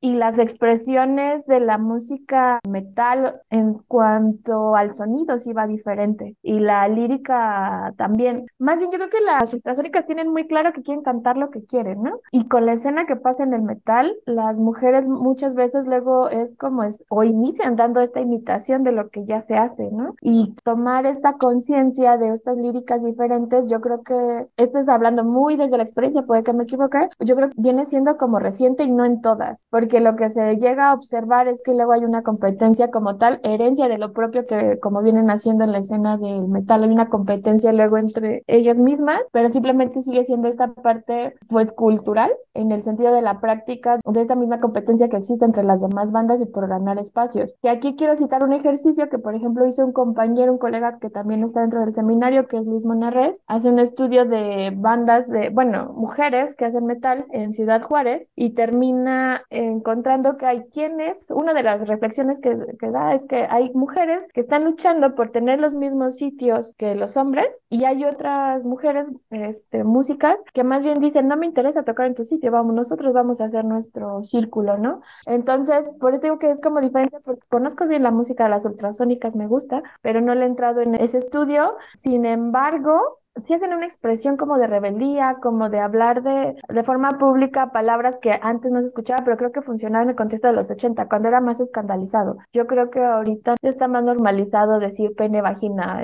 y las expresiones de la música metal en cuanto al sonido sí va diferente y la lírica también. Más bien yo creo que las ultrasónicas tienen muy claro que quieren cantar lo que quieren, ¿no? Y con la escena que pasa en el metal, las mujeres muchas veces luego es como es o inician dando esta imitación de lo que ya se hace, ¿no? Y tomar esta conciencia de estas líricas diferentes, yo creo que esto es hablando muy desde la experiencia, puede que me equivoque, yo creo que viene siendo como reciente y no en todo todas, porque lo que se llega a observar es que luego hay una competencia como tal, herencia de lo propio que como vienen haciendo en la escena del metal, hay una competencia luego entre ellas mismas, pero simplemente sigue siendo esta parte pues cultural en el sentido de la práctica de esta misma competencia que existe entre las demás bandas y por ganar espacios. Y aquí quiero citar un ejercicio que por ejemplo hizo un compañero, un colega que también está dentro del seminario, que es Luis Monarres, hace un estudio de bandas de, bueno, mujeres que hacen metal en Ciudad Juárez y termina encontrando que hay quienes, una de las reflexiones que, da es que hay mujeres que están luchando por tener los mismos sitios que los hombres y hay otras mujeres, este, músicas, que más bien dicen, no me interesa tocar en tu sitio, vamos, nosotros vamos a hacer nuestro círculo, ¿no? Entonces, por eso digo que es como diferente, porque conozco bien la música de las ultrasónicas, me gusta, pero no le he entrado en ese estudio. Sin embargo, sí hacen una expresión como de rebeldía, como de hablar de, de forma pública palabras que antes no se escuchaba, pero creo que funcionaba en el contexto de los 80, cuando era más escandalizado. Yo creo que ahorita está más normalizado decir pene, vagina,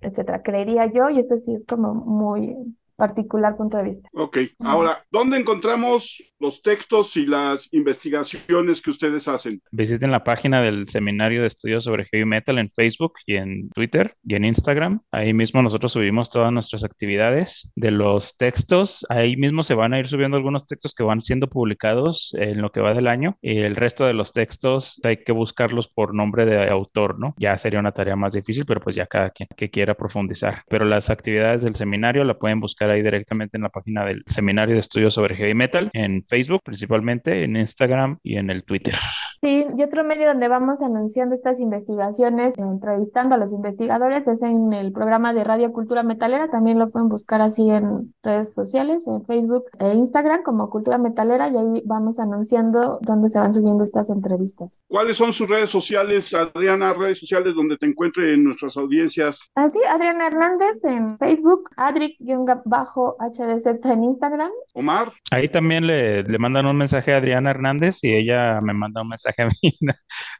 etcétera. Creería yo, y esto sí es como muy particular punto de vista. Ok, ahora, ¿dónde encontramos los textos y las investigaciones que ustedes hacen? Visiten la página del Seminario de Estudios sobre Heavy Metal en Facebook y en Twitter y en Instagram. Ahí mismo nosotros subimos todas nuestras actividades. De los textos, ahí mismo se van a ir subiendo algunos textos que van siendo publicados en lo que va del año y el resto de los textos hay que buscarlos por nombre de autor, ¿no? Ya sería una tarea más difícil, pero pues ya cada quien que quiera profundizar. Pero las actividades del seminario la pueden buscar ahí directamente en la página del Seminario de Estudios sobre Heavy Metal, en Facebook principalmente, en Instagram y en el Twitter. Sí, y otro medio donde vamos anunciando estas investigaciones, entrevistando a los investigadores, es en el programa de Radio Cultura Metalera. También lo pueden buscar así en redes sociales, en Facebook e Instagram como Cultura Metalera, y ahí vamos anunciando dónde se van subiendo estas entrevistas. ¿Cuáles son sus redes sociales, Adriana? Redes sociales donde te encuentren nuestras audiencias. Así, Adriana Hernández en Facebook, Adrix- HDZ en Instagram. Omar. Ahí también le, le, mandan un mensaje a Adriana Hernández y ella me manda un mensaje a mí.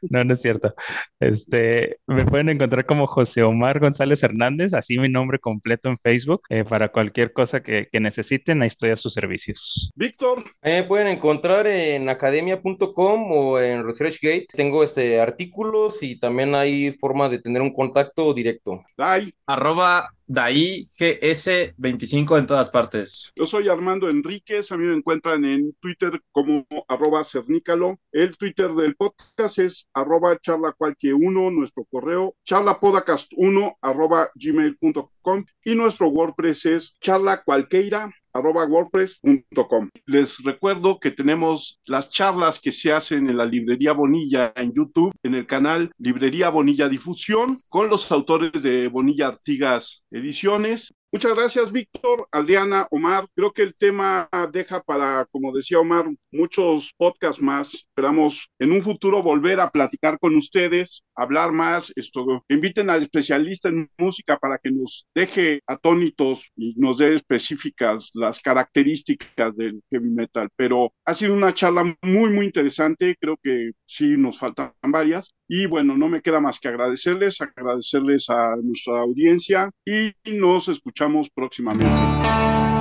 No, no, es cierto. Este, me pueden encontrar como José Omar González Hernández, así mi nombre completo en Facebook, eh, para cualquier cosa que, que, necesiten, ahí estoy a sus servicios. Víctor. Me pueden encontrar en academia.com o en ResearchGate. Tengo este artículos y también hay forma de tener un contacto directo. Dai. Arroba Dai GS25 en todas partes. Yo soy Armando Enríquez, a mí me encuentran en Twitter como arroba cernícalo. El Twitter del podcast es arroba charla cualquier uno, nuestro correo charlapodcast1 arroba gmail.com y nuestro WordPress es charla cualquiera arroba wordpress.com. Les recuerdo que tenemos las charlas que se hacen en la Librería Bonilla en YouTube, en el canal Librería Bonilla Difusión, con los autores de Bonilla Artigas Ediciones. Muchas gracias, Víctor, Adriana, Omar. Creo que el tema deja para, como decía Omar, muchos podcasts más. Esperamos en un futuro volver a platicar con ustedes hablar más, inviten al especialista en música para que nos deje atónitos y nos dé específicas las características del heavy metal. Pero ha sido una charla muy, muy interesante. Creo que sí nos faltan varias. Y bueno, no me queda más que agradecerles, agradecerles a nuestra audiencia y nos escuchamos próximamente.